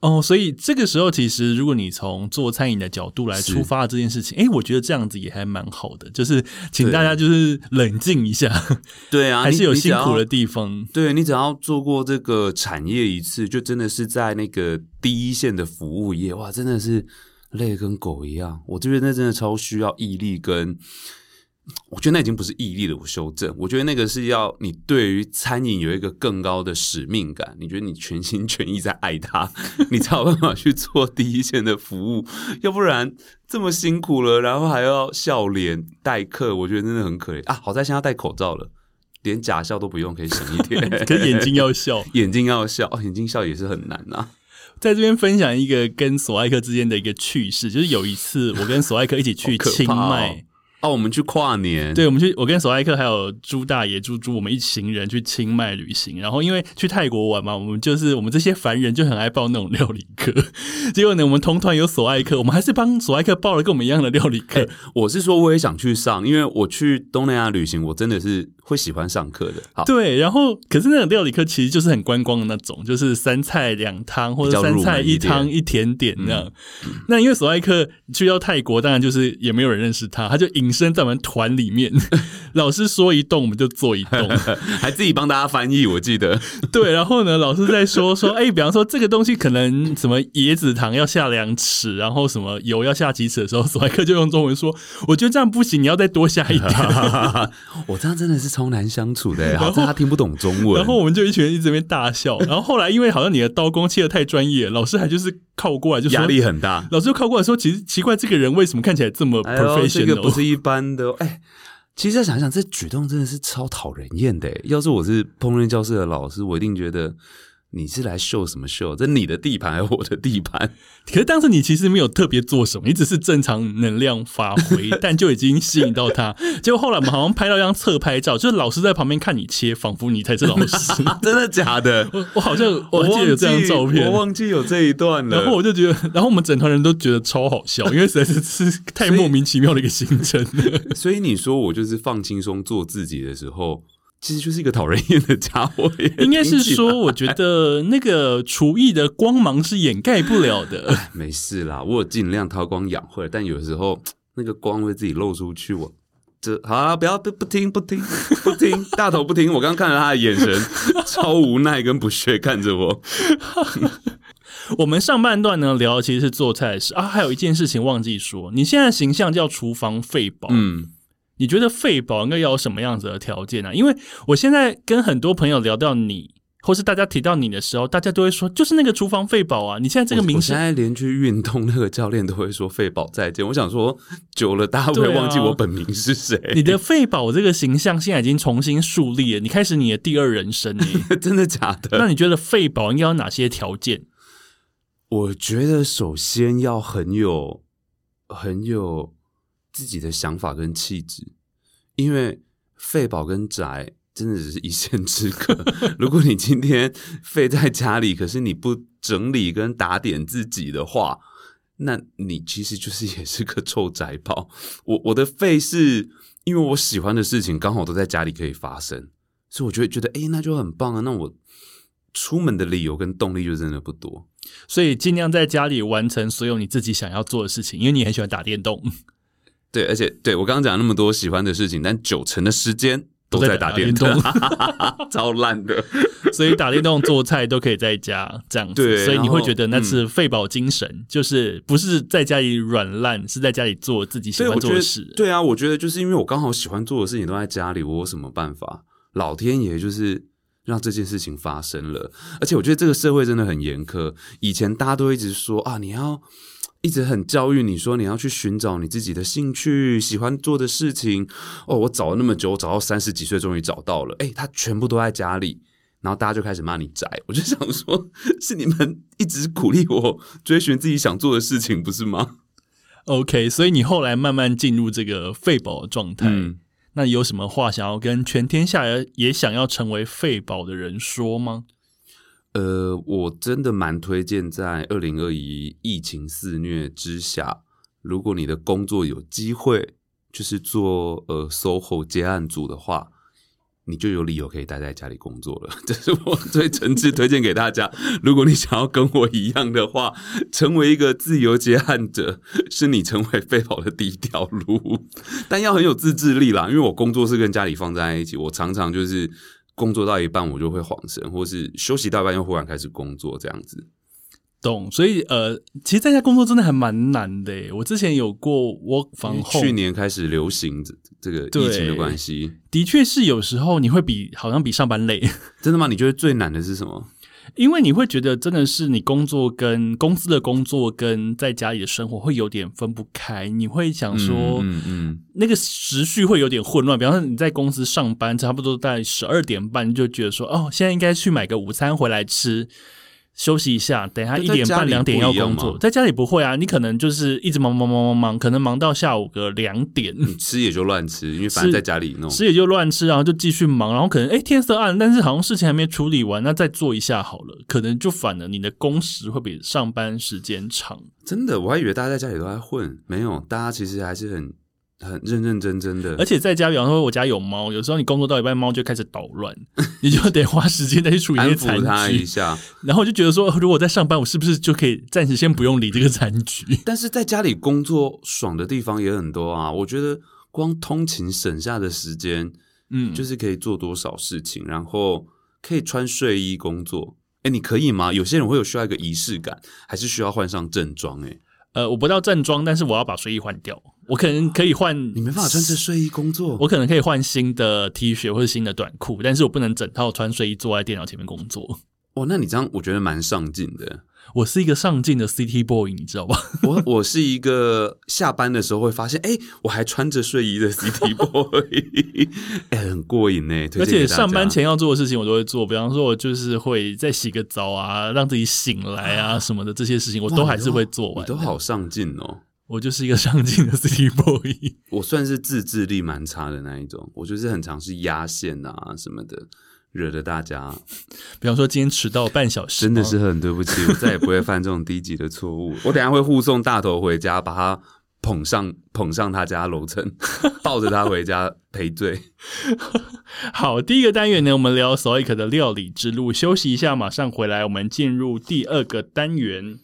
哦，所以这个时候，其实如果你从做餐饮的角度来出发这件事情，哎，我觉得这样子也还蛮好的，就是请大家就是冷静一下，对啊，还是有辛苦的地方。对你只要做过这个产业一次，就真的是在那个第一线的服务业，哇，真的是累跟狗一样。我这边那真的超需要毅力跟，我觉得那已经不是毅力了，我修正，我觉得那个是要你对于餐饮有一个更高的使命感，你觉得你全心全意在爱它，你才有办法去做第一线的服务，要不然这么辛苦了，然后还要笑脸待客，我觉得真的很可怜啊。好在现在戴口罩了。连假笑都不用，可以省一点。可眼睛要笑，眼睛要笑，哦，眼睛笑也是很难啊。在这边分享一个跟索爱克之间的一个趣事，就是有一次我跟索爱克一起去清迈，哦，我们去跨年，对，我们去，我跟索爱克还有朱大爷、猪猪，我们一行人去清迈旅行。然后因为去泰国玩嘛，我们就是我们这些凡人就很爱报那种料理课。结果呢，我们同团有索爱克，我们还是帮索爱克报了跟我们一样的料理课。我是说我也想去上，因为我去东南亚旅行，我真的是会喜欢上课的。好，对，然后可是那种料理课其实就是很观光的那种，就是三菜两汤或者三菜一汤一甜点那样。那因为索爱克去到泰国，当然就是也没有人认识他，他就隐身在我们团里面，老师说一动我们就做一动。还自己帮大家翻译，我记得。对，然后呢，老师在说说，哎、比方说这个东西可能什么椰子糖要下两匙，然后什么油要下几匙的时候，索爱克就用中文说，我觉得这样不行，你要再多下一点。我这样真的是超难相处的，好在他听不懂中文。然后我们就一群人一直在那边大笑。然后后来因为好像你的刀工切的太专业，老师还就是靠过来就说压力很大。老师就靠过来说，其实奇怪，这个人为什么看起来这么哎呦，这 professional？、个不是一般的哦。哎，其实再想想，这举动真的是超讨人厌的。哎要是我是烹饪教室的老师，我一定觉得你是来秀什么秀？这你的地盘还是我的地盘？可是当时你其实没有特别做什么，你只是正常能量发挥，但就已经吸引到他。结果后来我们好像拍到一张侧拍照，就是老师在旁边看你切，仿佛你才是老师。真的假的？我我好像我记得有这张照片我，忘记有这一段了。然后我就觉得，然后我们整团人都觉得超好笑，因为实在是是太莫名其妙的一个行程了。所以你说我就是放轻松做自己的时候，其实就是一个讨人厌的家伙耶。应该是说，我觉得那个厨艺的光芒是掩盖不了的。没事啦，我有尽量韬光养晦，但有时候那个光会自己露出去。我这好啊，不要不不听不听不听，大头不听。我刚刚看了他的眼神，超无奈跟不屑看着我。我们上半段呢聊的其实是做菜的事啊，还有一件事情忘记说，你现在的形象叫厨房废宝，嗯，你觉得废宝应该要有什么样子的条件呢、啊？因为我现在跟很多朋友聊到你，或是大家提到你的时候，大家都会说就是那个厨房废宝啊，你现在这个名字。我现在连去运动，那个教练都会说“废宝再见”。我想说，久了大家会忘记我本名是谁。你的废宝这个形象现在已经重新树立了，你开始你的第二人生呢。真的假的？那你觉得废宝应该有哪些条件？我觉得首先要很有很有自己的想法跟气质，因为废宝跟宅真的只是一线之隔。如果你今天废在家里，可是你不整理跟打点自己的话，那你其实就是也是个臭宅宝。我我的废是因为我喜欢的事情刚好都在家里可以发生，所以我就会觉得，哎、那就很棒啊。那我出门的理由跟动力就真的不多。所以尽量在家里完成所有你自己想要做的事情，因为你很喜欢打电动。对，而且对我刚刚讲那么多喜欢的事情，但九成的时间都都在在打电动 超烂的。所以打电动、做菜都可以在家这样子，对所以你会觉得那是废宝精神，就是不是在家里软烂，是在家里做自己喜欢做的事。，对啊，我觉得就是因为我刚好喜欢做的事情都在家里，我有什么办法？老天爷就是让这件事情发生了。而且我觉得这个社会真的很严苛，以前大家都一直说啊，你要。一直很教育你说你要去寻找你自己的兴趣、喜欢做的事情。哦，我找了那么久，我找到三十几岁，终于找到了。哎，他全部都在家里，然后大家就开始骂你宅。我就想说，是你们一直鼓励我追寻自己想做的事情，不是吗？OK，所以你后来慢慢进入这个废宝的状态。嗯，那有什么话想要跟全天下人也想要成为废宝的人说吗？呃，我真的蛮推荐在二零二一疫情肆虐之下，如果你的工作有机会就是做呃 SOHO 接案组的话，你就有理由可以待在家里工作了。这是我最诚挚推荐给大家。如果你想要跟我一样的话，成为一个自由接案者，是你成为废宝的第一条路，但要很有自制力啦。因为我工作是跟家里放在一起，我常常就是。工作到一半我就会晃神，或是休息到一半又忽然开始工作这样子。懂，所以呃，其实在家工作真的还蛮难的。我之前有过 work 因 from home，去年开始流行这这个疫情的关系，的确是有时候你会比好像比上班累，真的吗？你觉得最难的是什么？因为你会觉得真的是你工作跟公司的工作跟在家里的生活会有点分不开，你会想说。嗯嗯那个时序会有点混乱，比方说你在公司上班，差不多在十二点半，你就觉得说，哦，现在应该去买个午餐回来吃，休息一下，等一下那一点半两点要工作。在家里不会啊，你可能就是一直忙忙忙忙忙，可能忙到下午个两点，嗯，你吃也就乱吃，因为反正在家里弄。吃也就乱吃，然后就继续忙，然后可能哎天色暗，但是好像事情还没处理完，那再做一下好了，可能就反了你的工时会比上班时间长。真的，我还以为大家在家里都在混，没有，大家其实还是很很认认真真的，而且在家，比方说我家有猫，有时候你工作到一半，猫就开始捣乱，你就得花时间再去处理那安些残抚他一。下。然后我就觉得说，如果在上班，我是不是就可以暂时先不用理这个残局？但是在家里工作爽的地方也很多啊，我觉得光通勤省下的时间，嗯，就是可以做多少事情，然后可以穿睡衣工作。哎，你可以吗？有些人会有需要一个仪式感，还是需要换上正装？哎，呃，我不到正装，但是我要把睡衣换掉。我可能可以换，你没办法穿着睡衣工作。我可能可以换新的 T 恤或者新的短裤，但是我不能整套穿睡衣坐在电脑前面工作。哦，那你这样我觉得蛮上进的。我是一个上进的 City Boy，你知道吧？我我是一个下班的时候会发现，哎，我还穿着睡衣的 City Boy，哎，很过瘾呢。推而且上班前要做的事情我都会做，比方说我就是会再洗个澡啊，让自己醒来啊什么的这些事情，我都还是会做完。你都好上进哦。我就是一个上进的 City Boy。我算是自制力蛮差的那一种，我就是很常是压线啊什么的，惹得大家 比方说今天迟到半小时，真的是很对不起，我再也不会犯这种低级的错误。我等下会护送大头回家，把他捧上捧上他家楼层，抱着他回家赔罪。好，第一个单元呢，我们聊 s o i k 的料理之路。休息一下，马上回来，我们进入第二个单元。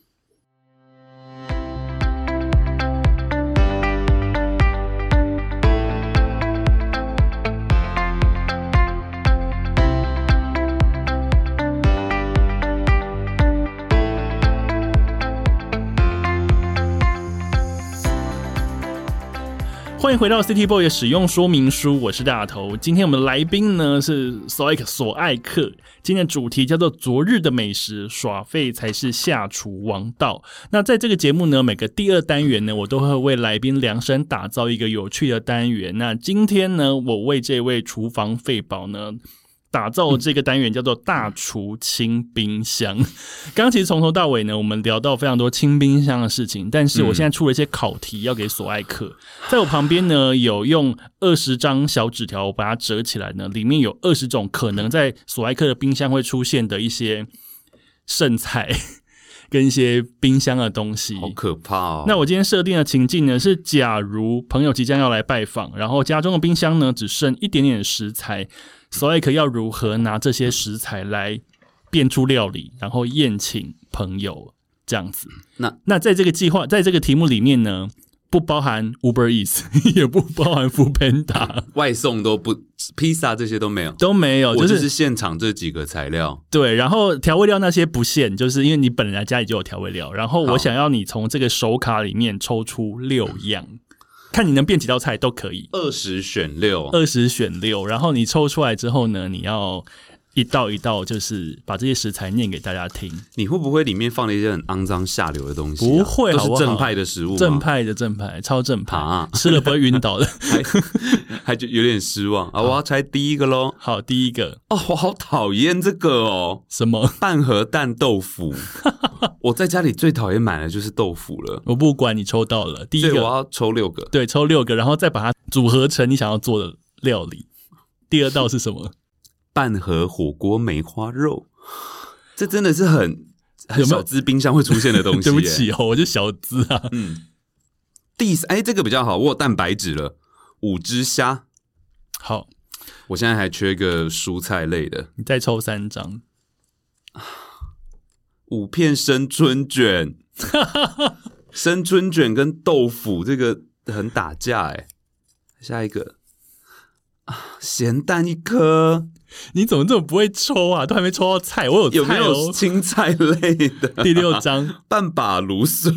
欢迎回到 City Boy 的使用说明书，我是大头。今天我们的来宾呢是 s o i k 索艾克，今天的主题叫做“昨日的美食，耍废才是下厨王道”。那在这个节目呢，每个第二单元呢，我都会为来宾量身打造一个有趣的单元。那今天呢，我为这位厨房废宝呢。打造这个单元叫做“大厨清冰箱”。刚刚其实从头到尾呢，我们聊到非常多清冰箱的事情，但是我现在出了一些考题要给索爱克。在我旁边呢，有用二十张小纸条，我把它折起来呢，里面有二十种可能在索爱克的冰箱会出现的一些剩菜 跟一些冰箱的东西。好可怕哦！那我今天设定的情境呢是，假如朋友即将要来拜访，然后家中的冰箱呢只剩一点点食材，索爱克要如何拿这些食材来变出料理，然后宴请朋友这样子？那那在这个计划，在这个题目里面呢，不包含 Uber Eats，也不包含 Food Panda，外送都不，披萨这些都没有，都没有，我就就是是现场这几个材料。对，然后调味料那些不限，就是因为你本来家里就有调味料，然后我想要你从这个手卡里面抽出六样，看你能变几道菜都可以，二十选六，二十选六，然后你抽出来之后呢，你要一道一道就是把这些食材念给大家听，你会不会里面放了一些很肮脏下流的东西啊、不会好不好都是正派的食物，正派的正派，超正派，啊吃了不会晕倒的。还还就有点失望啊！我要猜第一个喽。好，第一个哦，我好讨厌这个哦，什么？半盒蛋豆腐。我在家里最讨厌买的就是豆腐了，我不管你抽到了第一个，我要抽六个。对，抽六个，然后再把它组合成你想要做的料理。第二道是什么？半盒火锅梅花肉，这真的是很很小资冰箱会出现的东西。对不，起哦，我就小资啊。嗯。第三，哎，这个比较好，我有蛋白质了，五只虾。好，我现在还缺个蔬菜类的，你再抽三张。五片生春卷，生春卷跟豆腐这个很打架哎。下一个啊，咸蛋一颗，你怎么这么不会抽啊？都还没抽到菜，我有菜有没有哦。青菜类的？第六章，半把芦笋，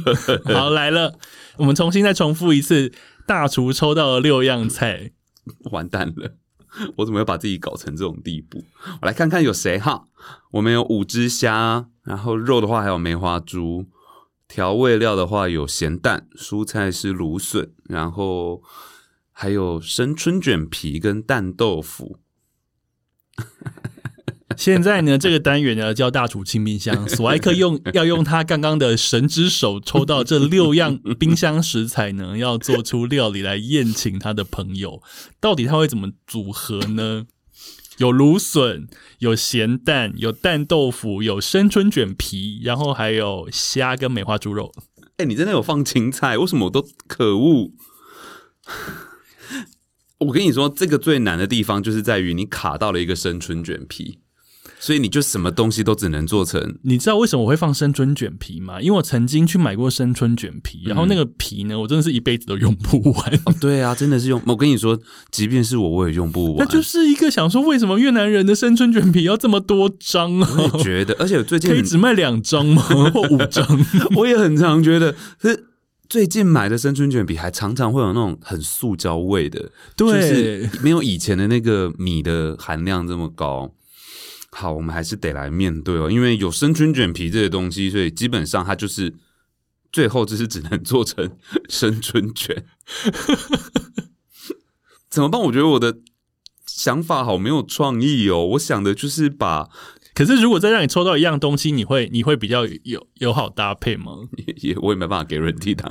好来了，我们重新再重复一次。大厨抽到了六样菜，完蛋了！我怎么会把自己搞成这种地步？我来看看有谁哈。我们有五只虾，然后肉的话还有梅花猪，调味料的话有咸蛋，蔬菜是芦笋，然后还有生春卷皮跟蛋豆腐。现在呢，这个单元呢叫大厨清冰箱。索爱克用 要用他刚刚的神之手抽到这六样冰箱食材呢，要做出料理来宴请他的朋友。到底他会怎么组合呢？有芦笋，有咸蛋，有蛋豆腐，有生春卷皮，然后还有虾跟梅花猪肉。哎、你真的有放青菜？为什么我都可恶？我跟你说，这个最难的地方就是在于你卡到了一个生春卷皮，所以你就什么东西都只能做成你知道为什么我会放生春卷皮吗？因为我曾经去买过生春卷皮，然后那个皮呢，我真的是一辈子都用不完。哦，对啊，真的是用。我跟你说，即便是我，我也用不完。那就是一个想说，为什么越南人的生春卷皮要这么多张啊？我也觉得，而且最近可以只卖两张吗？或五张？我也很常觉得是。最近买的生春卷皮还常常会有那种很塑胶味的，对，没有以前的那个米的含量这么高。好，我们还是得来面对哦，因为有生春卷皮这些东西，所以基本上它就是最后就是只能做成生春卷。怎么办？我觉得我的想法好没有创意哦。我想的就是把。可是，如果再让你抽到一样东西，你会你会比较有友好搭配吗？也我也没办法给人替当。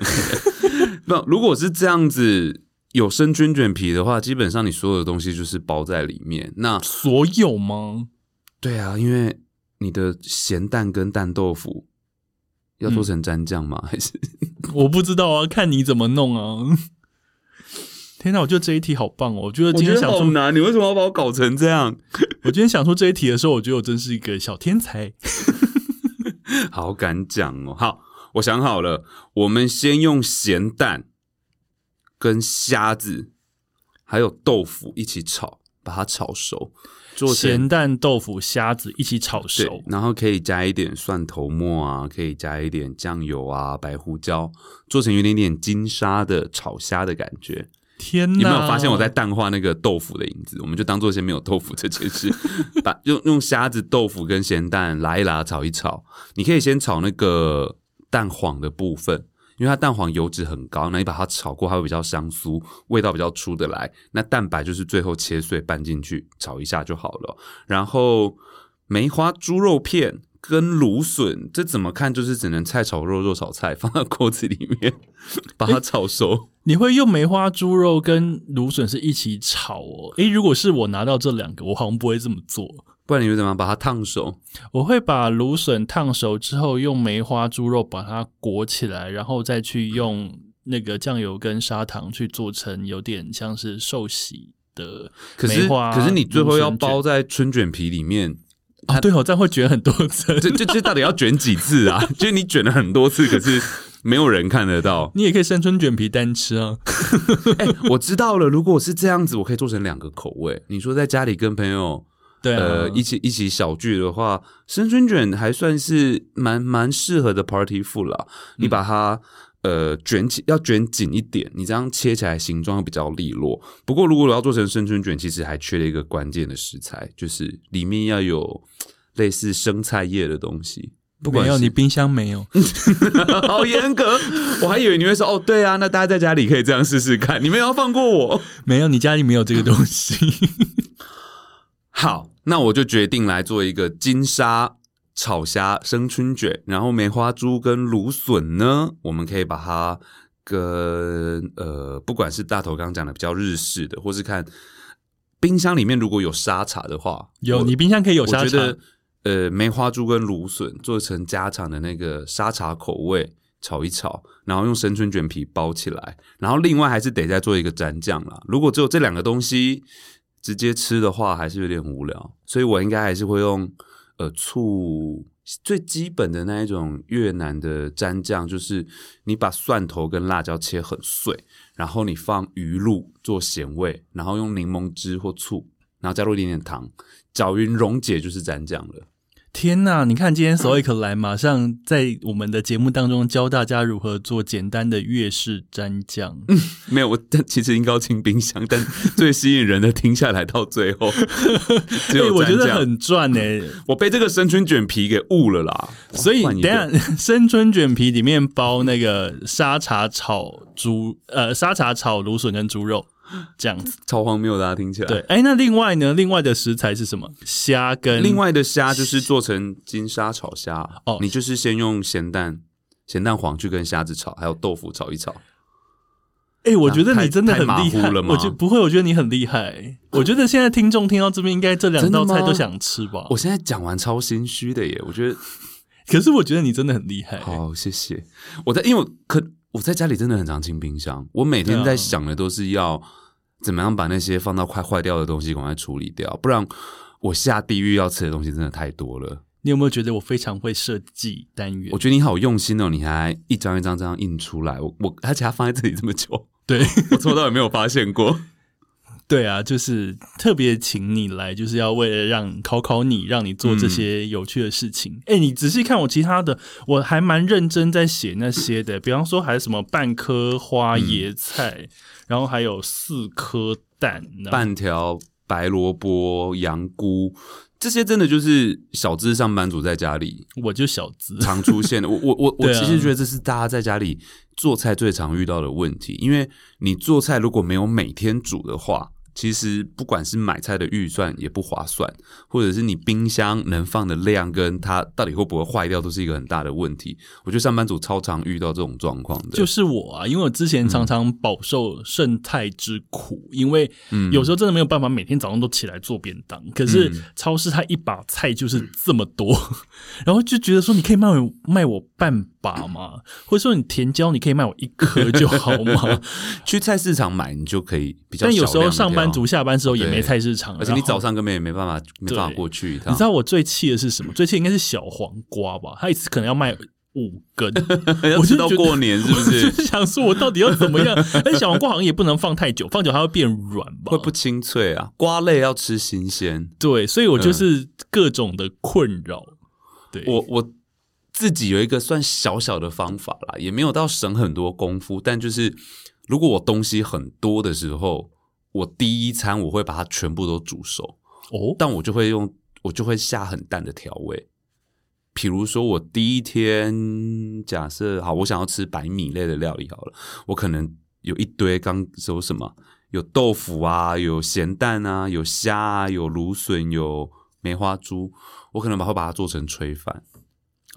那，如果是这样子有生菌卷皮的话，基本上你所有的东西就是包在里面。那所有吗？对啊，因为你的咸蛋跟蛋豆腐要做成蘸酱吗？还是 我不知道啊，看你怎么弄啊。天哪，我觉得这一题好棒哦！我觉得今天想说难，你为什么要把我搞成这样？我今天想出这一题的时候，我觉得我真是一个小天才，好敢讲哦！好，我想好了，我们先用咸蛋、跟虾子还有豆腐一起炒，把它炒熟。做咸蛋、豆腐、虾子一起炒熟，然后可以加一点蒜头末啊，可以加一点酱油啊、白胡椒，做成有点点金沙的炒虾的感觉。天，有没有发现我在淡化那个豆腐的影子？我们就当做先没有豆腐这件事，把用用虾子、豆腐跟咸蛋拉一拉，炒一炒。你可以先炒那个蛋黄的部分，因为它蛋黄油脂很高，那你把它炒过，它会比较香酥，味道比较出得来。那蛋白就是最后切碎拌进去炒一下就好了。然后梅花猪肉片。跟芦笋，这怎么看就是只能菜炒肉，肉炒菜，放在锅子里面把它炒熟。你会用梅花猪肉跟芦笋是一起炒哦？诶，如果是我拿到这两个，我好像不会这么做。不然你会怎么把它烫熟？我会把芦笋烫熟之后，用梅花猪肉把它裹起来，然后再去用那个酱油跟砂糖去做成有点像是寿喜的梅花。可是你最后要包在春卷皮里面。啊，对哦，这样会卷很多次，这这这到底要卷几次啊？就是你卷了很多次，可是没有人看得到。你也可以生春卷皮单吃啊。哎，我知道了，如果是这样子，我可以做成两个口味。你说在家里跟朋友对呃一起一起小聚的话，生春卷还算是蛮蛮适合的 party food 啦。你把它。呃，卷起要卷紧一点，你这样切起来形状比较利落。不过，如果我要做成生春卷，其实还缺了一个关键的食材，就是里面要有类似生菜叶的东西。没有，你冰箱没有，好严格。我还以为你会说哦，对啊，那大家在家里可以这样试试看。你们要放过我？没有，你家里没有这个东西。好，那我就决定来做一个金沙。炒虾、生春卷，然后梅花猪跟芦笋呢，我们可以把它跟呃，不管是大头刚讲的比较日式的，或是看冰箱里面如果有沙茶的话，有你冰箱可以有沙茶。呃，梅花猪跟芦笋做成家常的那个沙茶口味，炒一炒，然后用生春卷皮包起来，然后另外还是得再做一个蘸酱啦。如果只有这两个东西直接吃的话，还是有点无聊，所以我应该还是会用。呃，醋最基本的那一种越南的蘸酱，就是你把蒜头跟辣椒切很碎，然后你放鱼露做咸味，然后用柠檬汁或醋，然后加入一点点糖，搅匀溶解就是蘸酱了。天呐！你看今天索一克来，马上在我们的节目当中教大家如何做简单的粤式蘸酱。嗯 没有，我但其实应该清冰箱，但最吸引人的听下来到最后，只有我觉得很赚呢。我被这个生春卷皮给误了啦。所以等下生春卷皮里面包那个沙茶炒猪，呃，沙茶炒芦笋跟猪肉。这样子超荒谬，大家听起来。对，哎，那另外呢？另外的食材是什么？虾跟另外的虾就是做成金沙炒虾哦。你就是先用咸蛋、咸蛋黄去跟虾子炒，还有豆腐炒一炒。哎，我觉得你真的很厉害了吗？我觉不会，我觉得你很厉害。我觉得现在听众听到这边，应该这两道菜都想吃吧？我现在讲完超心虚的耶，我觉得。可是我觉得你真的很厉害。好，谢谢。我在，因为可我在家里真的很常清冰箱，我每天在想的都是要。怎么样把那些放到快坏掉的东西赶快处理掉，不然我下地狱要吃的东西真的太多了。你有没有觉得我非常会设计单元？我觉得你好用心哦，你还一张一张这样印出来，我我而且它放在这里这么久，对 我从头到尾没有发现过。对啊，就是特别请你来，就是要为了让考考你，让你做这些有趣的事情。哎、你仔细看我其他的，我还蛮认真在写那些的，比方说还有什么半颗花椰菜，然后还有四颗蛋，半条白萝卜、羊菇，这些真的就是小资上班族在家里我就小资。常出现的。我我我我其实觉得这是大家在家里做菜最常遇到的问题，因为你做菜如果没有每天煮的话。其实不管是买菜的预算也不划算，或者是你冰箱能放的量跟它到底会不会坏掉，都是一个很大的问题。我觉得上班族超常遇到这种状况的，就是我啊，因为我之前常常饱受剩菜之苦，因为嗯有时候真的没有办法每天早上都起来做便当。可是嗯超市它一把菜就是这么多，然后就觉得说你可以卖我卖我半把吗？或者说你甜椒你可以卖我一颗就好吗？去菜市场买，你就可以比较但有时候上班族下班时候也没菜市场，而且你早上根本也没办法没办法过去一趟。你知道我最气的是什么？最气应该是小黄瓜吧，他一次可能要卖五根，我就觉得过年是不？就是是想说我到底要怎么样？但是小黄瓜好像也不能放太久，放久它会变软吧？会不清脆啊？瓜类要吃新鲜。对，所以我就是各种的困扰。对，我我自己有一个算小小的方法啦，也没有到省很多功夫，但就是如果我东西很多的时候，我第一餐我会把它全部都煮熟，哦，但我就会用我就会下很淡的调味。比如说，我第一天假设好，我想要吃白米类的料理好了，我可能有一堆刚有什么，有豆腐啊，有咸蛋啊，有虾啊，有芦笋，有梅花猪，我可能把会把它做成炊饭。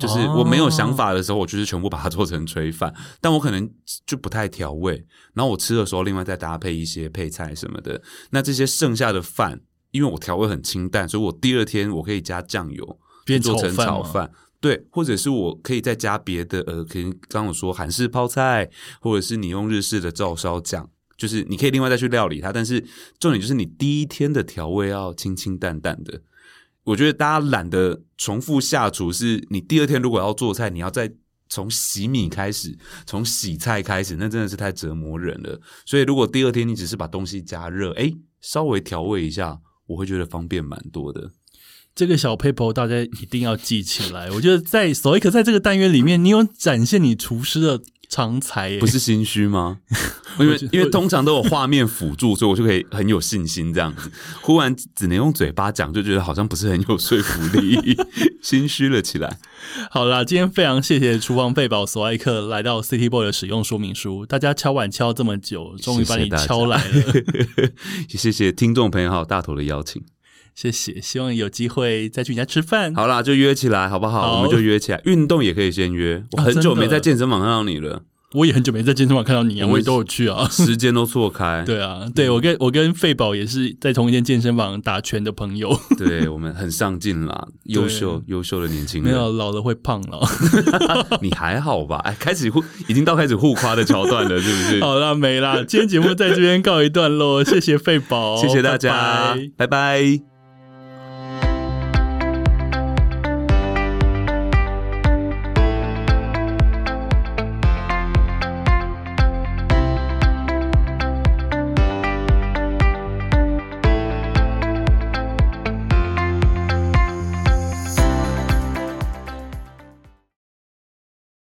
就是我没有想法的时候，我就是全部把它做成炊饭，但我可能就不太调味，然后我吃的时候另外再搭配一些配菜什么的。那这些剩下的饭，因为我调味很清淡，所以我第二天我可以加酱油，变做成炒饭。对，或者是我可以再加别的，呃，可能刚刚我说韩式泡菜，或者是你用日式的照烧酱，就是你可以另外再去料理它。但是重点就是你第一天的调味要清清淡淡的。我觉得大家懒得重复下厨，是你第二天如果要做菜，你要再从洗米开始，从洗菜开始，那真的是太折磨人了。所以如果第二天你只是把东西加热，哎，稍微调味一下，我会觉得方便蛮多的。这个小 paper 大家一定要记起来。我觉得在索伊克在这个单元里面，你有展现你厨师的长才耶，不是心虚吗？因为因为通常都有画面辅助，所以我就可以很有信心这样子。忽然只能用嘴巴讲，就觉得好像不是很有说服力，心虚了起来。好啦，今天非常谢谢厨房费宝索爱克来到 City Boy 的使用说明书，大家敲碗敲这么久，终于把你敲来了，谢谢听众朋友还有大头的邀请。谢谢，希望有机会再去你家吃饭。好啦，就约起来好不好？好我们就约起来。运动也可以先约，我啊很久没在健身房看到你了，我也很久没在健身房看到你啊，我也都有去啊。时间都错开。对啊，对我跟我跟费宝也是在同一间健身房打拳的朋友，对，我们很上进啦，优秀优秀的年轻人没。有老了会胖了。你还好吧？哎，开始互已经到开始互夸的桥段了，是不是？好啦，没啦，今天节目在这边告一段落，谢谢费宝，谢谢大家，拜拜拜拜